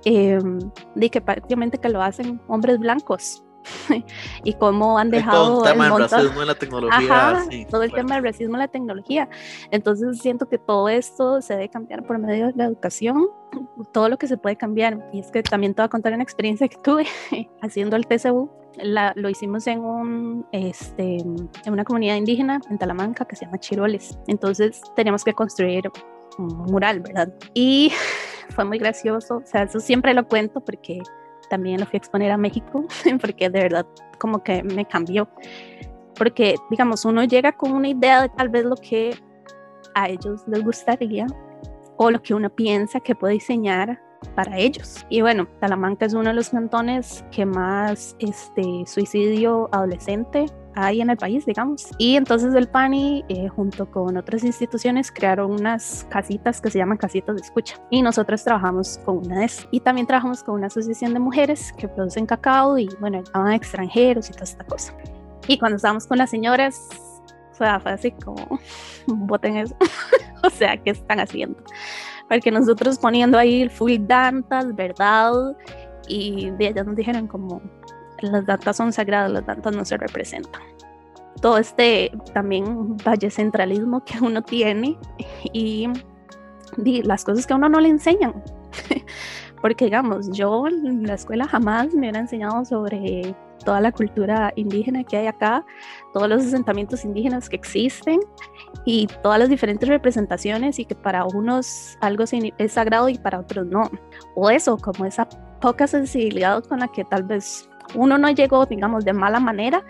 S4: de que prácticamente que lo hacen hombres blancos, <laughs> y cómo han dejado
S2: todo el tema del racismo en la tecnología.
S4: todo el tema del racismo en la tecnología. Entonces siento que todo esto se debe cambiar por medio de la educación, <clears throat> todo lo que se puede cambiar. Y es que también te voy a contar una experiencia que tuve <laughs> haciendo el TCU. La, lo hicimos en, un, este, en una comunidad indígena en Talamanca que se llama Chiroles. Entonces teníamos que construir mural, ¿verdad? Y <laughs> fue muy gracioso. O sea, eso siempre lo cuento porque también lo fui a exponer a México, <laughs> porque de verdad como que me cambió. Porque, digamos, uno llega con una idea de tal vez lo que a ellos les gustaría o lo que uno piensa que puede diseñar para ellos. Y bueno, Talamanca es uno de los cantones que más este, suicidio adolescente hay en el país, digamos. Y entonces el PANI, eh, junto con otras instituciones, crearon unas casitas que se llaman casitas de escucha. Y nosotros trabajamos con una de esas. Y también trabajamos con una asociación de mujeres que producen cacao y, bueno, estaban extranjeros y toda esta cosa. Y cuando estábamos con las señoras, o sea, fue así como, <laughs> voten eso. <laughs> o sea, ¿qué están haciendo? Porque nosotros poniendo ahí full dantas, ¿verdad? Y de ellas nos dijeron como, las datas son sagradas, las datas no se representan. Todo este también valle centralismo que uno tiene y, las cosas que a uno no le enseñan. <laughs> Porque digamos, yo en la escuela jamás me hubiera enseñado sobre toda la cultura indígena que hay acá, todos los asentamientos indígenas que existen y todas las diferentes representaciones y que para unos algo es sagrado y para otros no. O eso, como esa poca sensibilidad con la que tal vez uno no llegó, digamos, de mala manera,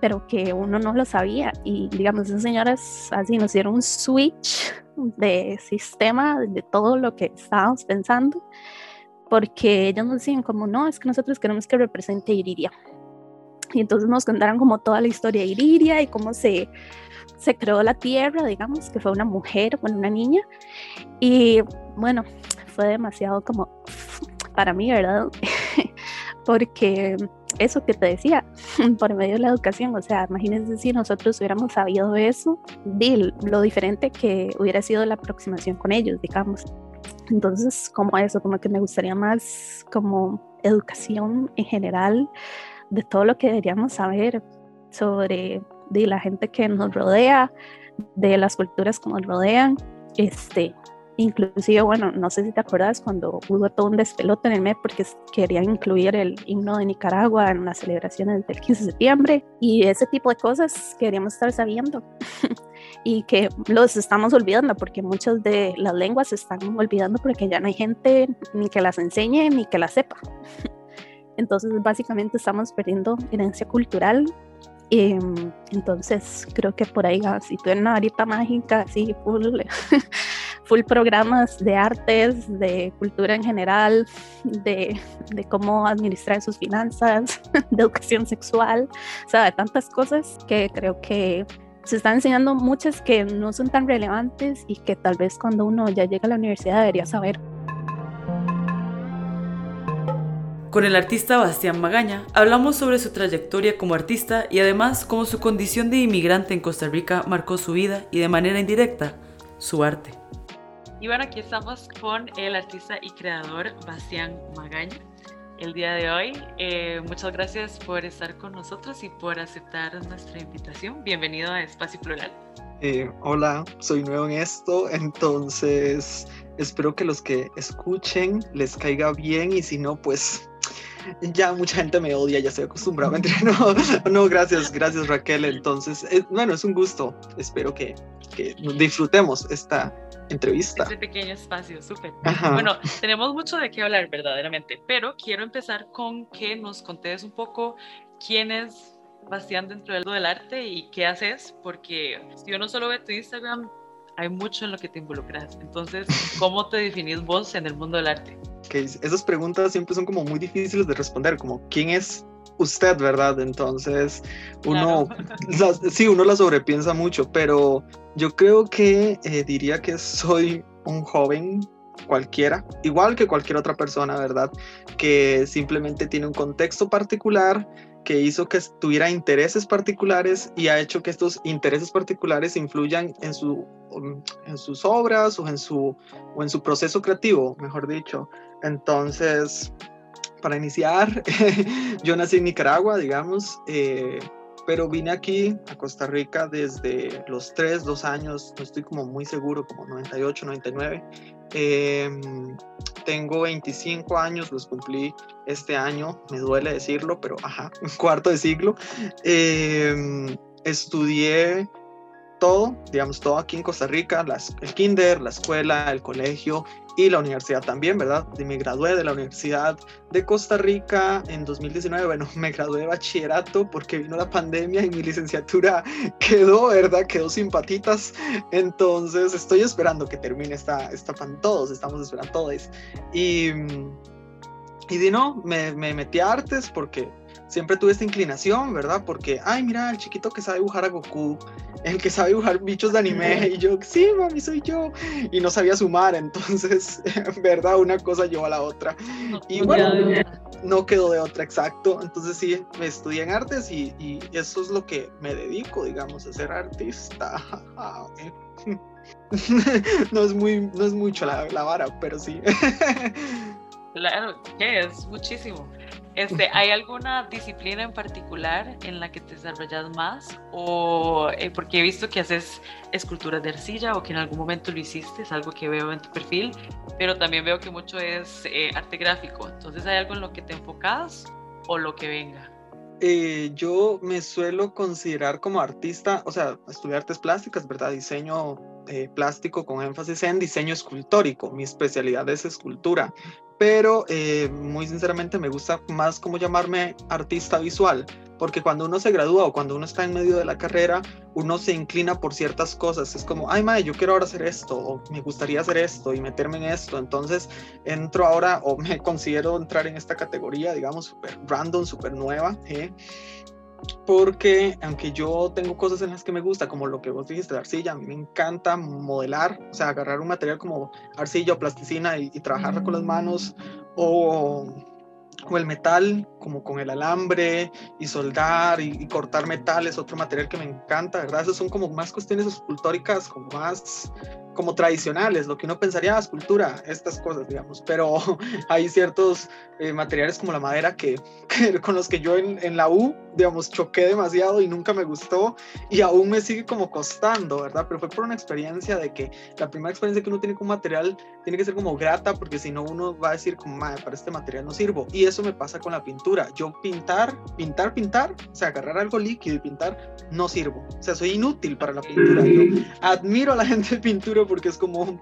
S4: pero que uno no lo sabía. Y, digamos, esas señoras así nos dieron un switch de sistema de todo lo que estábamos pensando, porque ellos nos decían como, no, es que nosotros queremos que represente Iriria. Y entonces nos contaron como toda la historia de Iriria y cómo se, se creó la tierra, digamos, que fue una mujer, bueno, una niña. Y bueno, fue demasiado como para mí, ¿verdad? <laughs> porque eso que te decía, <laughs> por medio de la educación, o sea, imagínense si nosotros hubiéramos sabido eso, lo diferente que hubiera sido la aproximación con ellos, digamos. Entonces, como eso, como que me gustaría más como educación en general de todo lo que deberíamos saber sobre de la gente que nos rodea, de las culturas que nos rodean, este, Inclusive, bueno, no sé si te acuerdas cuando hubo todo un despelote en el mes porque querían incluir el himno de Nicaragua en las celebraciones del 15 de septiembre y ese tipo de cosas queríamos estar sabiendo. <laughs> Y que los estamos olvidando porque muchas de las lenguas se están olvidando porque ya no hay gente ni que las enseñe ni que las sepa. <laughs> Entonces, básicamente estamos perdiendo herencia cultural. Em, entonces creo que por ahí, si eres una varita mágica, así, full, <laughs> full programas de artes, de cultura en general, de, de, cómo administrar sus finanzas, <laughs> de educación sexual, o sea, de tantas cosas que creo que se están enseñando muchas que no son tan relevantes y que tal vez cuando uno ya llega a la universidad debería saber.
S1: Con el artista Bastián Magaña hablamos sobre su trayectoria como artista y además cómo su condición de inmigrante en Costa Rica marcó su vida y de manera indirecta su arte. Y bueno, aquí estamos con el artista y creador Bastián Magaña el día de hoy. Eh, muchas gracias por estar con nosotros y por aceptar nuestra invitación. Bienvenido a Espacio Plural.
S5: Eh, hola, soy nuevo en esto, entonces espero que los que escuchen les caiga bien y si no, pues ya mucha gente me odia, ya estoy acostumbrado. <laughs> No, no, gracias, gracias Raquel. Entonces, bueno, es un gusto. Espero que, que disfrutemos esta, entrevista.
S1: Ese pequeño espacio, súper. Bueno, tenemos mucho de qué hablar verdaderamente, pero quiero empezar con que nos contes un poco quién es Bastián dentro del arte y qué haces, porque si uno solo ve tu Instagram, hay mucho en lo que te involucras. Entonces, ¿cómo te definís vos en el mundo del arte?
S5: Okay. Esas preguntas siempre son como muy difíciles de responder, como ¿quién es usted, verdad? Entonces, uno, sí, uno la sobrepiensa mucho, pero yo creo que eh, diría que soy un joven cualquiera, igual que cualquier otra persona, ¿verdad? Que simplemente tiene un contexto particular que hizo que tuviera intereses particulares y ha hecho que estos intereses particulares influyan en, su, en sus obras o en su, o en su proceso creativo, mejor dicho. Entonces, para iniciar, <laughs> yo nací en Nicaragua, digamos, eh, pero vine aquí a Costa Rica desde los 3, 2 años, no estoy como muy seguro, como 98, 99. Em, tengo 25 años, los cumplí este año, me duele decirlo, pero ajá, un <laughs> cuarto de siglo. Em, estudié todo, digamos, todo aquí en Costa Rica, las, el kinder, la escuela, el colegio y la universidad también, ¿verdad? me gradué de la Universidad de Costa Rica en 2019. Bueno, <laughs> me gradué de bachillerato porque vino la pandemia y mi licenciatura <laughs> quedó, ¿verdad? Quedó sin patitas. Entonces estoy esperando que termine esta, esta pan. Todos estamos esperando, todos. Y, y de no, me, me metí a artes porque siempre tuve esta inclinación, ¿verdad? Porque, ay, mira, el chiquito que sabe dibujar a Goku, el que sabe dibujar bichos de anime, y yo, sí, mami, soy yo, y no sabía sumar, entonces, <laughs> ¿verdad? Una cosa llevó a la otra. y bueno, no quedó de otra, exacto. Entonces sí, me estudié en artes y, eso es lo que me dedico, digamos, a ser artista. <laughs> <laughs> no, es muy, no es mucho la, la vara, pero sí.
S1: claro, que es muchísimo. Este, ¿Hay alguna disciplina en particular en la que te desarrollas más? O eh, porque he visto que haces esculturas de arcilla o que en algún momento lo hiciste, es algo que veo en tu perfil, pero también veo que mucho es eh, arte gráfico. Entonces, ¿hay algo en lo que te enfocas o lo que venga?
S5: Eh, yo me suelo considerar como artista, o sea, estudié artes plásticas, ¿verdad? Diseño plástico con énfasis en diseño escultórico. Mi especialidad es escultura pero eh, muy sinceramente me gusta más como llamarme artista visual, porque cuando uno se gradúa o cuando uno está en medio de la carrera, uno se inclina por ciertas cosas. Es como, ay, madre, yo quiero ahora hacer esto, o me gustaría hacer esto y meterme en esto. Entonces entro ahora, o me <laughs> considero entrar en esta categoría, digamos, súper random, súper nueva. ¿eh? Porque aunque yo tengo cosas en las que me gusta, como lo que vos dijiste de arcilla, a mí me encanta modelar, o sea, agarrar un material como arcilla o plasticina y, y trabajarla con las manos, o, o, el metal, como con el alambre, y soldar y, y, cortar metal es otro material que me encanta, ¿verdad? Esas son como más cuestiones escultóricas, como más como tradicionales, lo que uno pensaría, ah, escultura, estas cosas, digamos, pero <laughs> hay ciertos eh, materiales como la madera <laughs> que, con los que yo en, en, la U, digamos, choqué demasiado y nunca me gustó y aún me sigue como costando, ¿verdad? Pero fue por una experiencia de que la primera experiencia que uno tiene con material tiene que ser como grata porque si no uno va a decir como, madre, para este material no sirvo. Y eso me pasa con la pintura. Yo pintar, pintar, pintar, o sea, agarrar algo líquido y pintar, no sirvo. O sea, soy inútil para la pintura. Yo admiro a la <laughs> gente de pintura porque es como,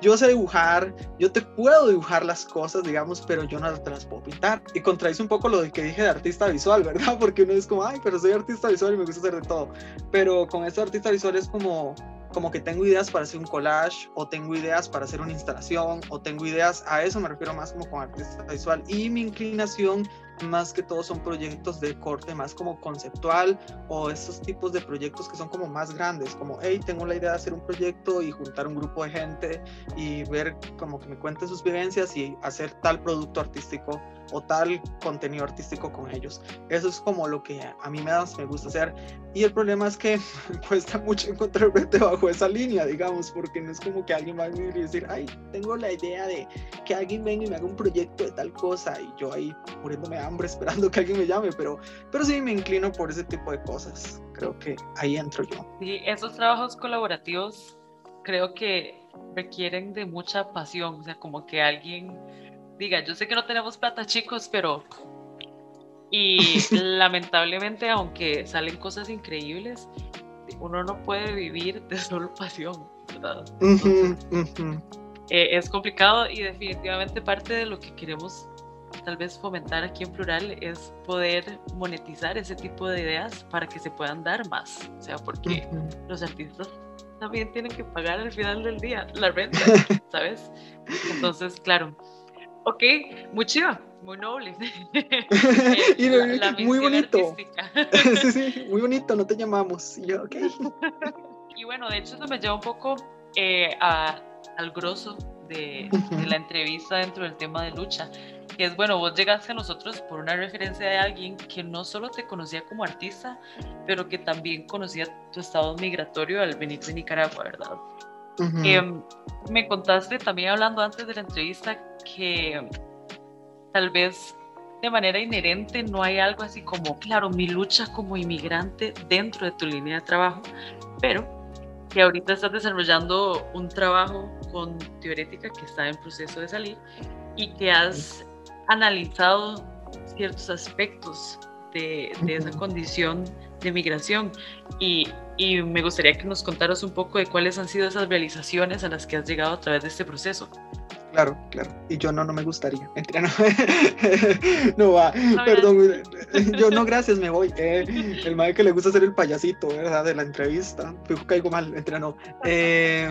S5: yo sé dibujar, yo te puedo dibujar las cosas, digamos, pero yo no te las puedo pintar. Y contradice un poco lo que dije de artista visual, ¿verdad? <laughs> Porque uno es como, ay, pero soy artista visual y me gusta hacer de todo. Pero con este artista visual es como, como que tengo ideas para hacer un collage o tengo ideas para hacer una instalación o tengo ideas, a eso me refiero más como con artista visual y mi inclinación más que todo son proyectos de corte más como conceptual o esos tipos de proyectos que son como más grandes, como, hey, tengo la idea de hacer un proyecto y juntar un grupo de gente y ver como que me cuenten sus vivencias y hacer tal producto artístico o tal contenido artístico con ellos. Eso es como lo que a mí da, me gusta hacer. Y el problema es que <laughs> cuesta mucho encontrar gente bajo esa línea, digamos, porque no es como que alguien va a venir y decir, ay, tengo la idea de que alguien venga y me haga un proyecto de tal cosa y yo ahí muriéndome de hambre <laughs> esperando que alguien me llame, pero, pero sí me inclino por ese tipo de cosas. Creo que ahí entro yo.
S1: Sí, esos trabajos colaborativos creo que requieren de mucha pasión, o sea, como que alguien diga, yo sé que no tenemos plata chicos, pero... Y <laughs> lamentablemente, aunque salen cosas increíbles, uno no puede vivir <laughs> de solo pasión. ¿verdad?
S5: Ujú, ujú.
S1: Eh, es complicado y definitivamente parte de lo que queremos tal vez fomentar aquí en Plural es poder monetizar ese tipo de ideas para que se puedan dar más. O sea, porque
S5: Ujú.
S1: los artistas también tienen que pagar al final del día la renta, <laughs> ¿sabes? Entonces, claro. Ok, muy chiva, muy noble. <laughs> <laughs>
S5: Y
S1: La- la
S5: muy bonito. sí, sí, muy bonito, no te llamamos. Y yo, ok.
S1: Y bueno, de hecho eso me lleva un poco eh, a- al grosso de, de
S5: Ujú.
S1: la entrevista dentro del tema de lucha, que es, bueno, vos llegaste a nosotros por una referencia de alguien que no solo te conocía como artista, pero que también conocía tu estado migratorio al venir de Nicaragua, ¿verdad?
S5: Ujú.
S1: Em, me contaste también hablando antes de la entrevista que tal vez de manera inherente no hay algo así como, claro, mi lucha como inmigrante dentro de tu línea de trabajo, pero que ahorita estás desarrollando un trabajo con Teorética que está en proceso de salir y que has analizado ciertos aspectos de, de esa condición de migración y, y me gustaría que nos contaras un poco de cuáles han sido esas realizaciones a las que has llegado a través de este proceso.
S5: Claro, claro. Y yo no, no me gustaría. <laughs> Mentira, no. <laughs> no va.
S1: No,
S5: Perdón. <laughs> Yo no, gracias, me voy. Eh, el madre que le gusta hacer el payasito, ¿verdad? De la entrevista. Fijo, caigo mal. Mentira, no. Eh,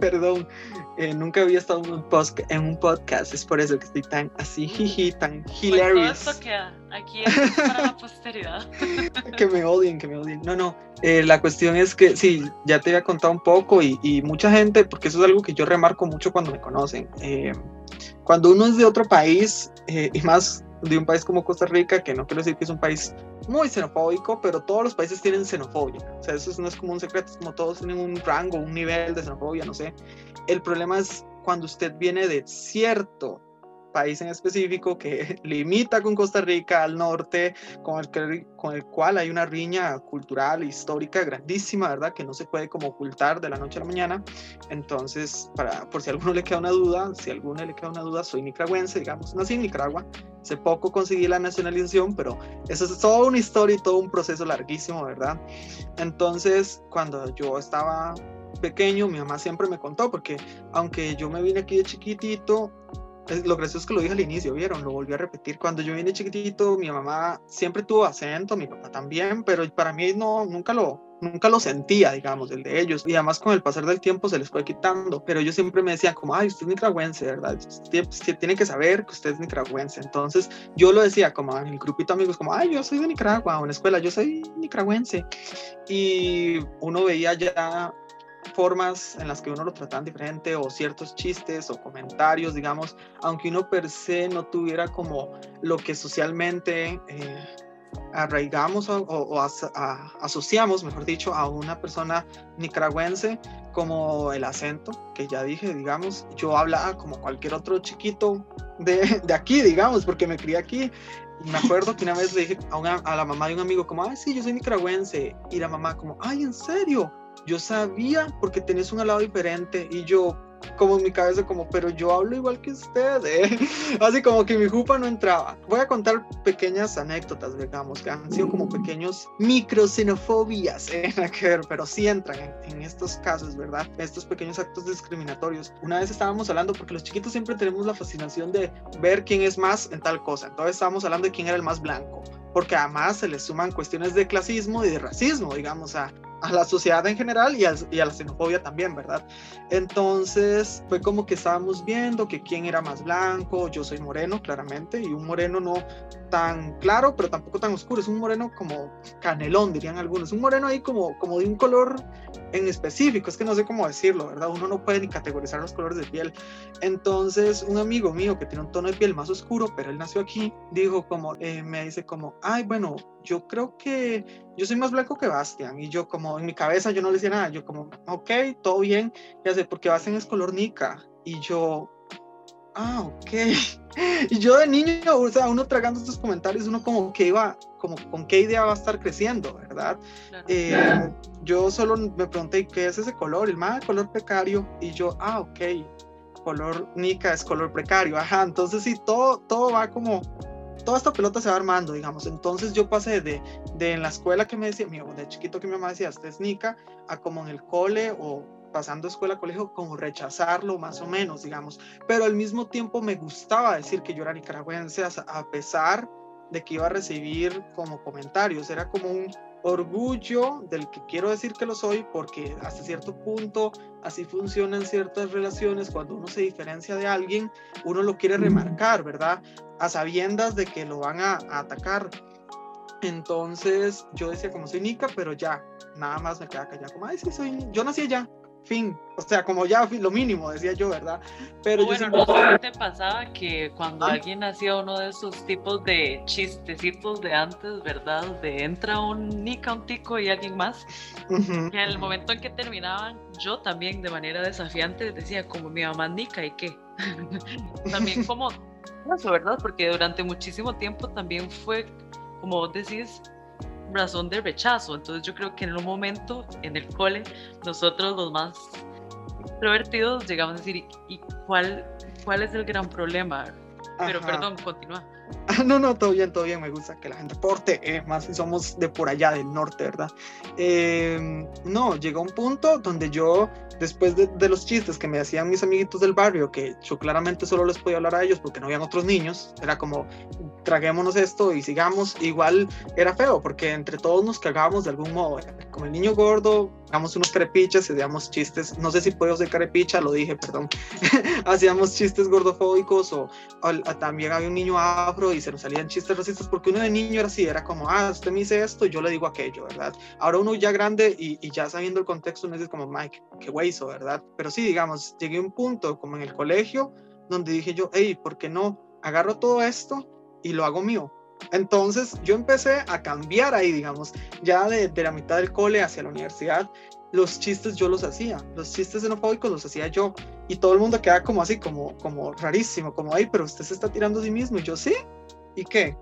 S5: perdón. Eh, nunca había estado en un, post- en un podcast. Es por eso que estoy tan así, jiji, tan
S1: Pues todo
S5: hilarious.
S1: esto queda aquí es para la posteridad.
S5: que me odien, que me odien. No, no. Eh, la cuestión es que sí, ya te había contado un poco y, y mucha gente, porque eso es algo que yo remarco mucho cuando me conocen. eh, cuando uno es de otro país, eh, y más de un país como Costa Rica, que no quiero decir que es un país muy xenofóbico, pero todos los países tienen xenofobia. O sea, eso no es como un secreto, es como todos tienen un rango, un nivel de xenofobia, no sé. El problema es cuando usted viene de cierto país en específico que <laughs> limita con Costa Rica al norte, con el, que- con el cual hay una riña cultural, histórica grandísima, ¿verdad? Que no se puede como ocultar de la noche a la mañana. Entonces, para, por si a alguno le queda una duda, si a alguno le queda una duda, soy nicaragüense, digamos, nací en Nicaragua, hace poco conseguí la nacionalización, pero eso es toda una historia y todo un proceso larguísimo, ¿verdad? Entonces, cuando yo estaba pequeño, mi mamá siempre me contó, porque aunque yo me vine aquí de chiquitito, lo gracioso es que lo dije al inicio, ¿vieron? Lo volví a repetir. Cuando yo vine chiquitito, mi mamá siempre tuvo acento, mi papá también, pero para mí no, nunca lo, nunca lo sentía, digamos, el de ellos. Y además con el pasar del tiempo se les fue quitando. Pero ellos siempre me decían como, ay, usted es nicaragüense, ¿verdad? Usted, tiene que saber que usted es nicaragüense. Entonces yo lo decía como en el grupito de amigos, como, ay, yo soy de Nicaragua, en la escuela, yo soy nicaragüense. Y uno veía ya formas en las que uno lo trataban diferente o ciertos chistes o comentarios, digamos, aunque uno per se no tuviera como lo que socialmente eh, arraigamos o, asociamos, mejor dicho, a una persona nicaragüense como el acento, que ya dije, digamos, yo hablaba como cualquier otro chiquito de, aquí, digamos, porque me crié aquí. Me acuerdo que una vez le dije a, a la mamá de un amigo como, ay, sí, yo soy nicaragüense. Y la mamá como, ay, ¿en serio? Yo sabía porque tenés un alado diferente. Y yo, como en mi cabeza, como, pero yo hablo igual que usted. ¿eh?". <laughs> Así como que mi jupa no entraba. Voy a contar pequeñas anécdotas, digamos, que han sido como pequeños microxenofobias, <laughs> ¿eh? Pero sí entran en, en estos casos, ¿verdad? Estos pequeños actos discriminatorios. Una vez estábamos hablando, porque los chiquitos siempre tenemos la fascinación de ver quién es más en tal cosa. Entonces estábamos hablando de quién era el más blanco, porque además se le suman cuestiones de clasismo y de racismo, digamos, a, a la sociedad en general y a, la xenofobia también, ¿verdad? Entonces fue como que estábamos viendo que quién era más blanco, yo soy moreno, claramente, y un moreno no tan claro, pero tampoco tan oscuro, es un moreno como canelón, dirían algunos, un moreno ahí como, como de un color en específico, es que no sé cómo decirlo, ¿verdad? Uno no puede ni categorizar los colores de piel. Entonces, un amigo mío que tiene un tono de piel más oscuro, pero él nació aquí, dijo como, eh, me dice como, ay, bueno, yo creo que yo soy más blanco que Bastian. Y yo como, en mi cabeza yo no le decía nada, yo como, ok, todo bien, ya sé, porque Bastian es color nica. Y yo, ah, ok. <laughs> Y yo de niño, o sea, uno tragando estos comentarios, uno como que iba, como con qué idea va a estar creciendo, ¿verdad?
S1: Claro.
S5: Eh, yo solo me pregunté qué es ese color, el más color precario, y yo, ah, ok, color nica es color precario, <laughs> ajá, entonces sí, todo, todo va como, toda esta pelota se va armando, digamos, entonces yo pasé de, de en la escuela que me decía, mi, de chiquito que mi mamá decía, usted es nica, a como en el cole o pasando escuela, colegio, como rechazarlo más o menos, digamos. Pero al mismo tiempo me gustaba decir que yo era nicaragüense, a pesar de que iba a recibir como comentarios. Era como un orgullo del que quiero decir que lo soy, porque hasta cierto punto así funcionan ciertas relaciones. Cuando uno se diferencia de alguien, uno lo quiere remarcar, ¿verdad? A sabiendas de que lo van a, a atacar. Entonces yo decía como soy Nica, pero ya, nada más me queda callado, como, ay, sí, soy, yo nací allá, fin, o sea, como ya lo mínimo, decía yo, ¿verdad?
S1: Pero bueno, yo ¿no te pasaba que cuando alguien hacía uno de esos tipos de chistecitos de antes, ¿verdad? De entra un Nica, un tico y alguien más, que en el momento en que terminaban, yo también de manera desafiante decía, como mi mamá Nica, ¿y qué? <laughs> también como eso, ¿verdad? Porque durante muchísimo tiempo también fue como vos decís, razón de rechazo. Entonces yo creo que en un momento en el cole, nosotros los más introvertidos llegamos a decir, ¿y cuál, cuál es el gran problema? Pero perdón, continúa.
S5: No, no, todo bien, todo bien. Me gusta que la gente porte, eh, más si somos de por allá del norte, ¿verdad? Eh, no, llegó un punto donde yo después de, los chistes que me hacían mis amiguitos del barrio, que yo claramente solo les podía hablar a ellos porque no habían otros niños, era como, traguémonos esto y sigamos, igual era feo, porque entre todos nos cagábamos de algún modo, como el niño gordo, hagamos unos carepichas y chistes, no sé si puedo ser carepicha, lo dije, perdón, <laughs> hacíamos chistes gordofóbicos o, también había un niño afro y se nos salían chistes racistas porque uno de niño era así, era como, ah, usted me dice esto yo le digo aquello, ¿verdad? Ahora uno ya grande y, y ya sabiendo el contexto, uno dice como, Mike, qué hizo, ¿verdad? Pero sí, digamos, llegué a un punto como en el colegio donde dije yo, hey, ¿por qué no agarro todo esto y lo hago mío? Entonces yo empecé a cambiar ahí, digamos, ya de, de la mitad del cole hacia la universidad, los chistes yo los hacía, los chistes xenofóbicos los hacía yo y todo el mundo queda como así, como, como rarísimo, como, ay, pero usted se está tirando a sí mismo y yo sí, ¿y qué?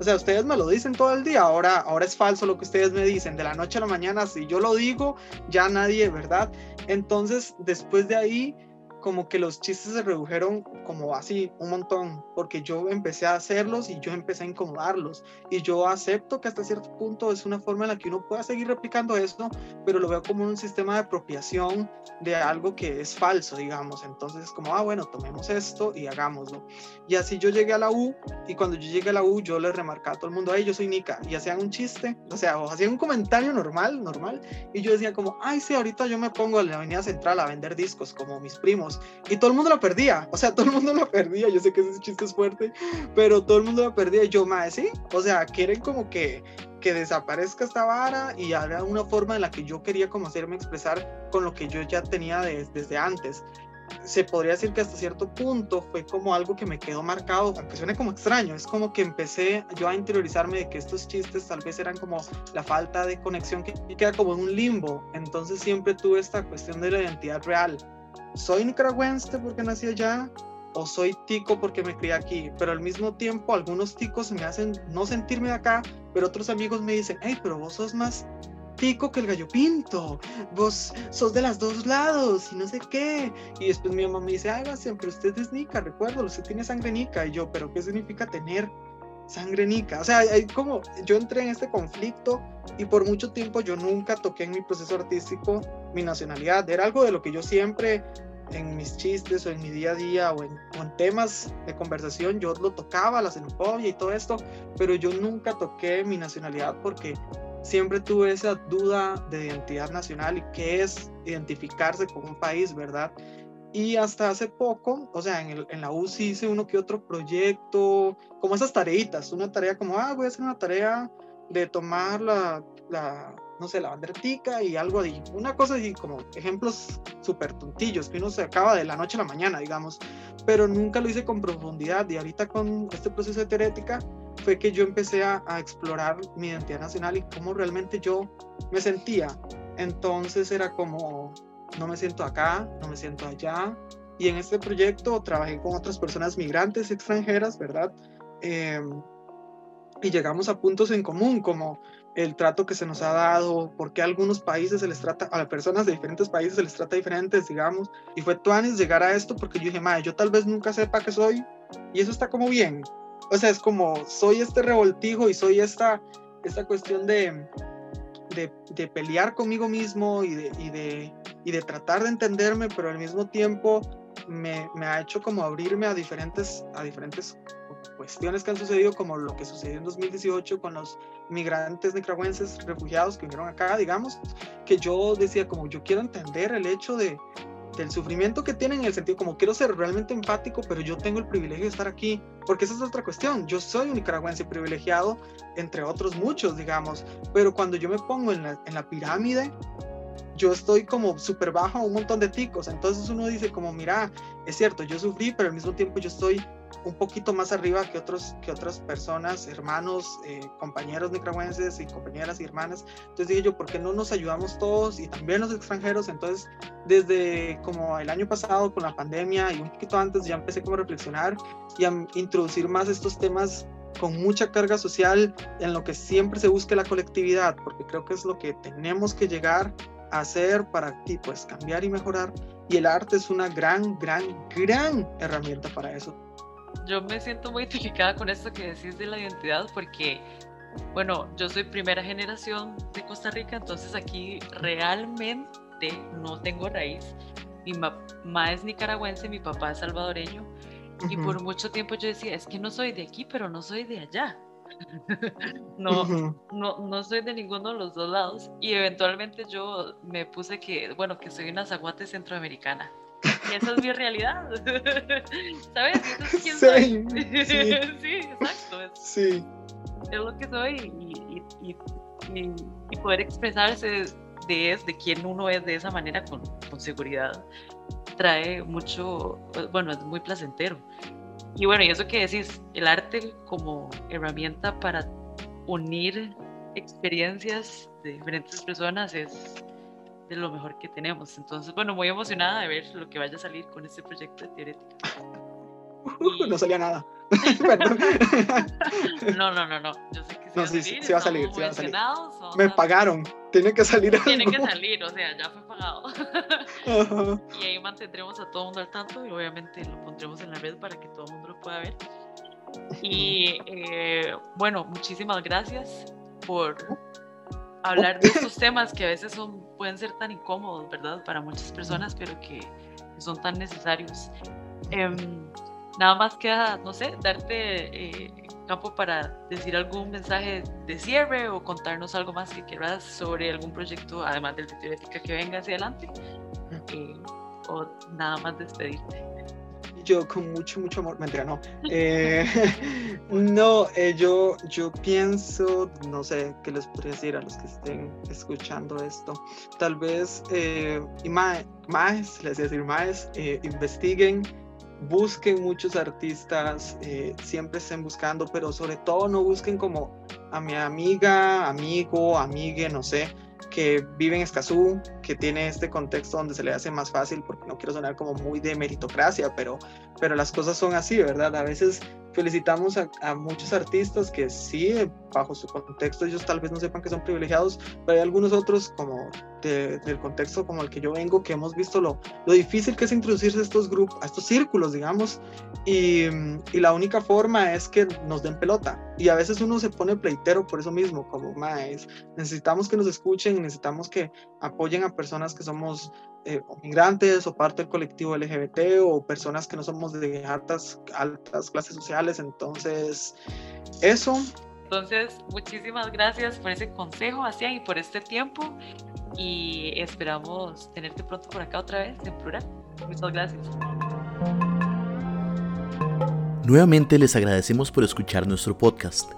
S5: O sea, ustedes me lo dicen todo el día, ahora, ahora es falso lo que ustedes me dicen, de la noche a la mañana, si yo lo digo, ya nadie, ¿verdad? Entonces, después de ahí, como que los chistes se redujeron como así un montón, porque yo empecé a hacerlos y yo empecé a incomodarlos. Y yo acepto que hasta cierto punto es una forma en la que uno pueda seguir replicando esto, pero lo veo como un sistema de apropiación de algo que es falso, digamos. Entonces es como, ah, bueno, tomemos esto y hagámoslo. Y así yo llegué a la U y cuando yo llegué a la U yo le remarcaba a todo el mundo, ay, yo soy Nica. Y hacían un chiste, o sea, o hacían un comentario normal, normal. Y yo decía como, ay, sí, ahorita yo me pongo en la Avenida Central a vender discos como mis primos y todo el mundo lo perdía, o sea, <laughs> todo el mundo lo perdía, yo sé que ese chiste es fuerte, pero todo el mundo lo perdía. Y yo, más sí, o sea, quieren como que, que desaparezca esta vara y haga una forma en la que yo quería como hacerme expresar con lo que yo ya tenía desde antes. Se podría decir que hasta cierto punto fue como algo que me quedó marcado, aunque suene como extraño, es como que empecé yo a interiorizarme de que estos chistes tal vez eran como la falta de conexión que queda como en un limbo, entonces siempre tuve esta cuestión de la identidad real, soy nicaragüense porque nací allá o soy tico porque me crié aquí, pero al mismo tiempo algunos ticos me hacen no sentirme de acá, pero otros amigos me dicen, hey, pero vos sos más tico que el gallo pinto, vos sos de los dos lados y no sé qué. Y después mi mamá me dice, ay, siempre usted es nica, recuerdo, usted tiene sangre nica. Y yo, pero ¿qué significa tener sangre nica? O sea, hay como yo entré en este conflicto y por mucho tiempo yo nunca toqué en mi proceso artístico mi nacionalidad. Era algo de lo que yo siempre en mis chistes o en mi día a día o en, temas de conversación yo lo tocaba, la xenofobia y todo esto, pero yo nunca toqué mi nacionalidad porque siempre tuve esa duda de identidad nacional y qué es identificarse con un país, ¿verdad? Y hasta hace poco, o sea, en, en la UCI hice uno que otro proyecto, como esas tareitas, una tarea como, ah, voy a hacer una tarea de tomar la, la no sé, la banderetica y algo de una cosa así como ejemplos súper tontillos que uno se acaba de la noche a la mañana, digamos, pero nunca lo hice con profundidad y ahorita con este proceso de teorética fue que yo empecé a, a explorar mi identidad nacional y cómo realmente yo me sentía. Entonces era como, no me siento acá, no me siento allá. Y en este proyecto trabajé con otras personas migrantes extranjeras, ¿verdad? Eh, y llegamos a puntos en común, como el trato que se nos ha dado, por qué a algunos países se les trata, a las personas de diferentes países se les trata diferentes, digamos. Y fue tuanes llegar a esto porque yo dije, madre, yo tal vez nunca sepa que soy, y eso está como bien. O sea, es como, soy este revoltijo y soy esta, esta cuestión de, de, pelear conmigo mismo y de, y, de, y de tratar de entenderme, pero al mismo tiempo me, ha hecho como abrirme a diferentes, a diferentes cuestiones que han sucedido, como lo que sucedió en 2018 con los migrantes nicaragüenses refugiados que vinieron acá, digamos, que yo decía como yo quiero entender el hecho de, del sufrimiento que tienen en el sentido como quiero ser realmente empático, pero yo tengo el privilegio de estar aquí, porque esa es otra cuestión. Yo soy un nicaragüense privilegiado, entre otros muchos, digamos, pero cuando yo me pongo en la, en la pirámide, yo estoy como súper bajo a un montón de ticos. Entonces uno dice como, mira, es cierto, yo sufrí, pero al mismo tiempo yo estoy un poquito más arriba que, otros, que otras personas, hermanos, eh, compañeros nicaragüenses y compañeras y hermanas. Entonces dije yo, ¿por qué no nos ayudamos todos y también los extranjeros? Entonces, desde como el año pasado con la pandemia y un poquito antes ya empecé como a reflexionar y a introducir más estos temas con mucha carga social en lo que siempre se busque la colectividad, porque creo que es lo que tenemos que llegar a hacer para ti, pues cambiar y mejorar. Y el arte es una gran, gran, gran herramienta para eso
S1: yo me siento muy identificada con esto que decís de la identidad porque, bueno, yo soy primera generación de Costa Rica, entonces aquí realmente no tengo raíz. Mi mamá es nicaragüense, mi papá es salvadoreño. Y por mucho tiempo yo decía, es que no soy de aquí, pero no soy de allá. <laughs> no, no, no soy de ninguno de los dos lados. Y eventualmente yo me puse que, bueno, que soy una zaguate centroamericana. Y esa es mi realidad. <laughs> ¿Sabes? sí, <laughs> Sí. exacto.
S5: sí.
S1: Es lo que soy y, y, y, poder expresarse de, de quién uno es de esa manera con, con seguridad trae mucho, bueno, es muy placentero. Y bueno, y eso que decís, el arte como herramienta para unir experiencias de diferentes personas es de lo mejor que tenemos. Entonces, bueno, muy emocionada de ver lo que vaya a salir con este proyecto de Teorética.
S5: no salía nada. <laughs> <laughs>
S1: no, no, no, no. Yo sé que sí,
S5: sí, va a salir. Sí va a salir. Me pagaron. Tiene que salir. <laughs>
S1: Tiene que salir, o sea, ya fue pagado. Y ahí mantendremos a todo el mundo al tanto y obviamente lo pondremos en la red para que todo el mundo lo pueda ver. Y eh, bueno, muchísimas gracias por hablar de estos temas que a veces son, pueden ser tan incómodos, ¿verdad? Para muchas personas, pero que, son tan necesarios. Em, nada más queda, no sé, darte eh, campo para decir algún mensaje de cierre o contarnos algo más que quieras sobre algún proyecto, además del de teorética que venga hacia adelante, eh, o nada más despedirte
S5: yo con mucho, mucho amor, mentira, no. Eh, <laughs> no, eh, yo, yo pienso, no sé qué les podría decir a los que estén escuchando esto. Tal vez, eh, y más, más, les decir más, investiguen, busquen muchos artistas, siempre estén buscando, pero sobre todo no busquen como a mi amiga, amigo, amigue, no sé que vive en Escazú, que tiene este contexto donde se le hace más fácil, porque no quiero sonar como muy de meritocracia, pero, pero las cosas son así, ¿verdad? A veces felicitamos a, a, muchos artistas que sí, bajo su contexto, ellos tal vez no sepan que son privilegiados, pero hay algunos otros como del contexto como el que yo vengo, que hemos visto lo, lo difícil que es introducirse a estos grupos, a estos círculos, digamos, y, y, la única forma es que nos den pelota. Y a veces uno se pone pleitero por eso mismo, como más, necesitamos que nos escuchen, necesitamos que apoyen a personas que somos eh, o migrantes o parte del colectivo LGBT o personas que no somos de altas, altas clases sociales. Entonces, eso.
S1: Entonces, muchísimas gracias por ese consejo, Asian, y por este tiempo. Y esperamos tenerte pronto por acá otra vez en plural. Muchas gracias.
S2: Nuevamente les agradecemos por escuchar nuestro podcast.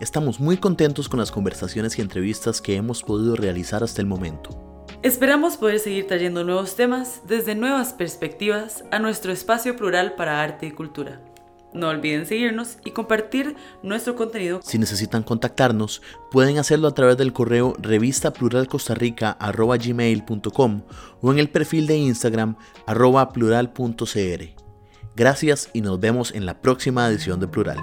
S2: Estamos muy contentos con las conversaciones y entrevistas que hemos podido realizar hasta el momento.
S1: Esperamos poder seguir trayendo nuevos temas desde nuevas perspectivas a nuestro espacio plural para arte y cultura. No olviden seguirnos y compartir nuestro contenido.
S2: Si necesitan contactarnos, pueden hacerlo a través del correo revista pluralcostarrica.gmail.com o en el perfil de Instagram arroba plural.cr. Gracias y nos vemos en la próxima edición de Plural.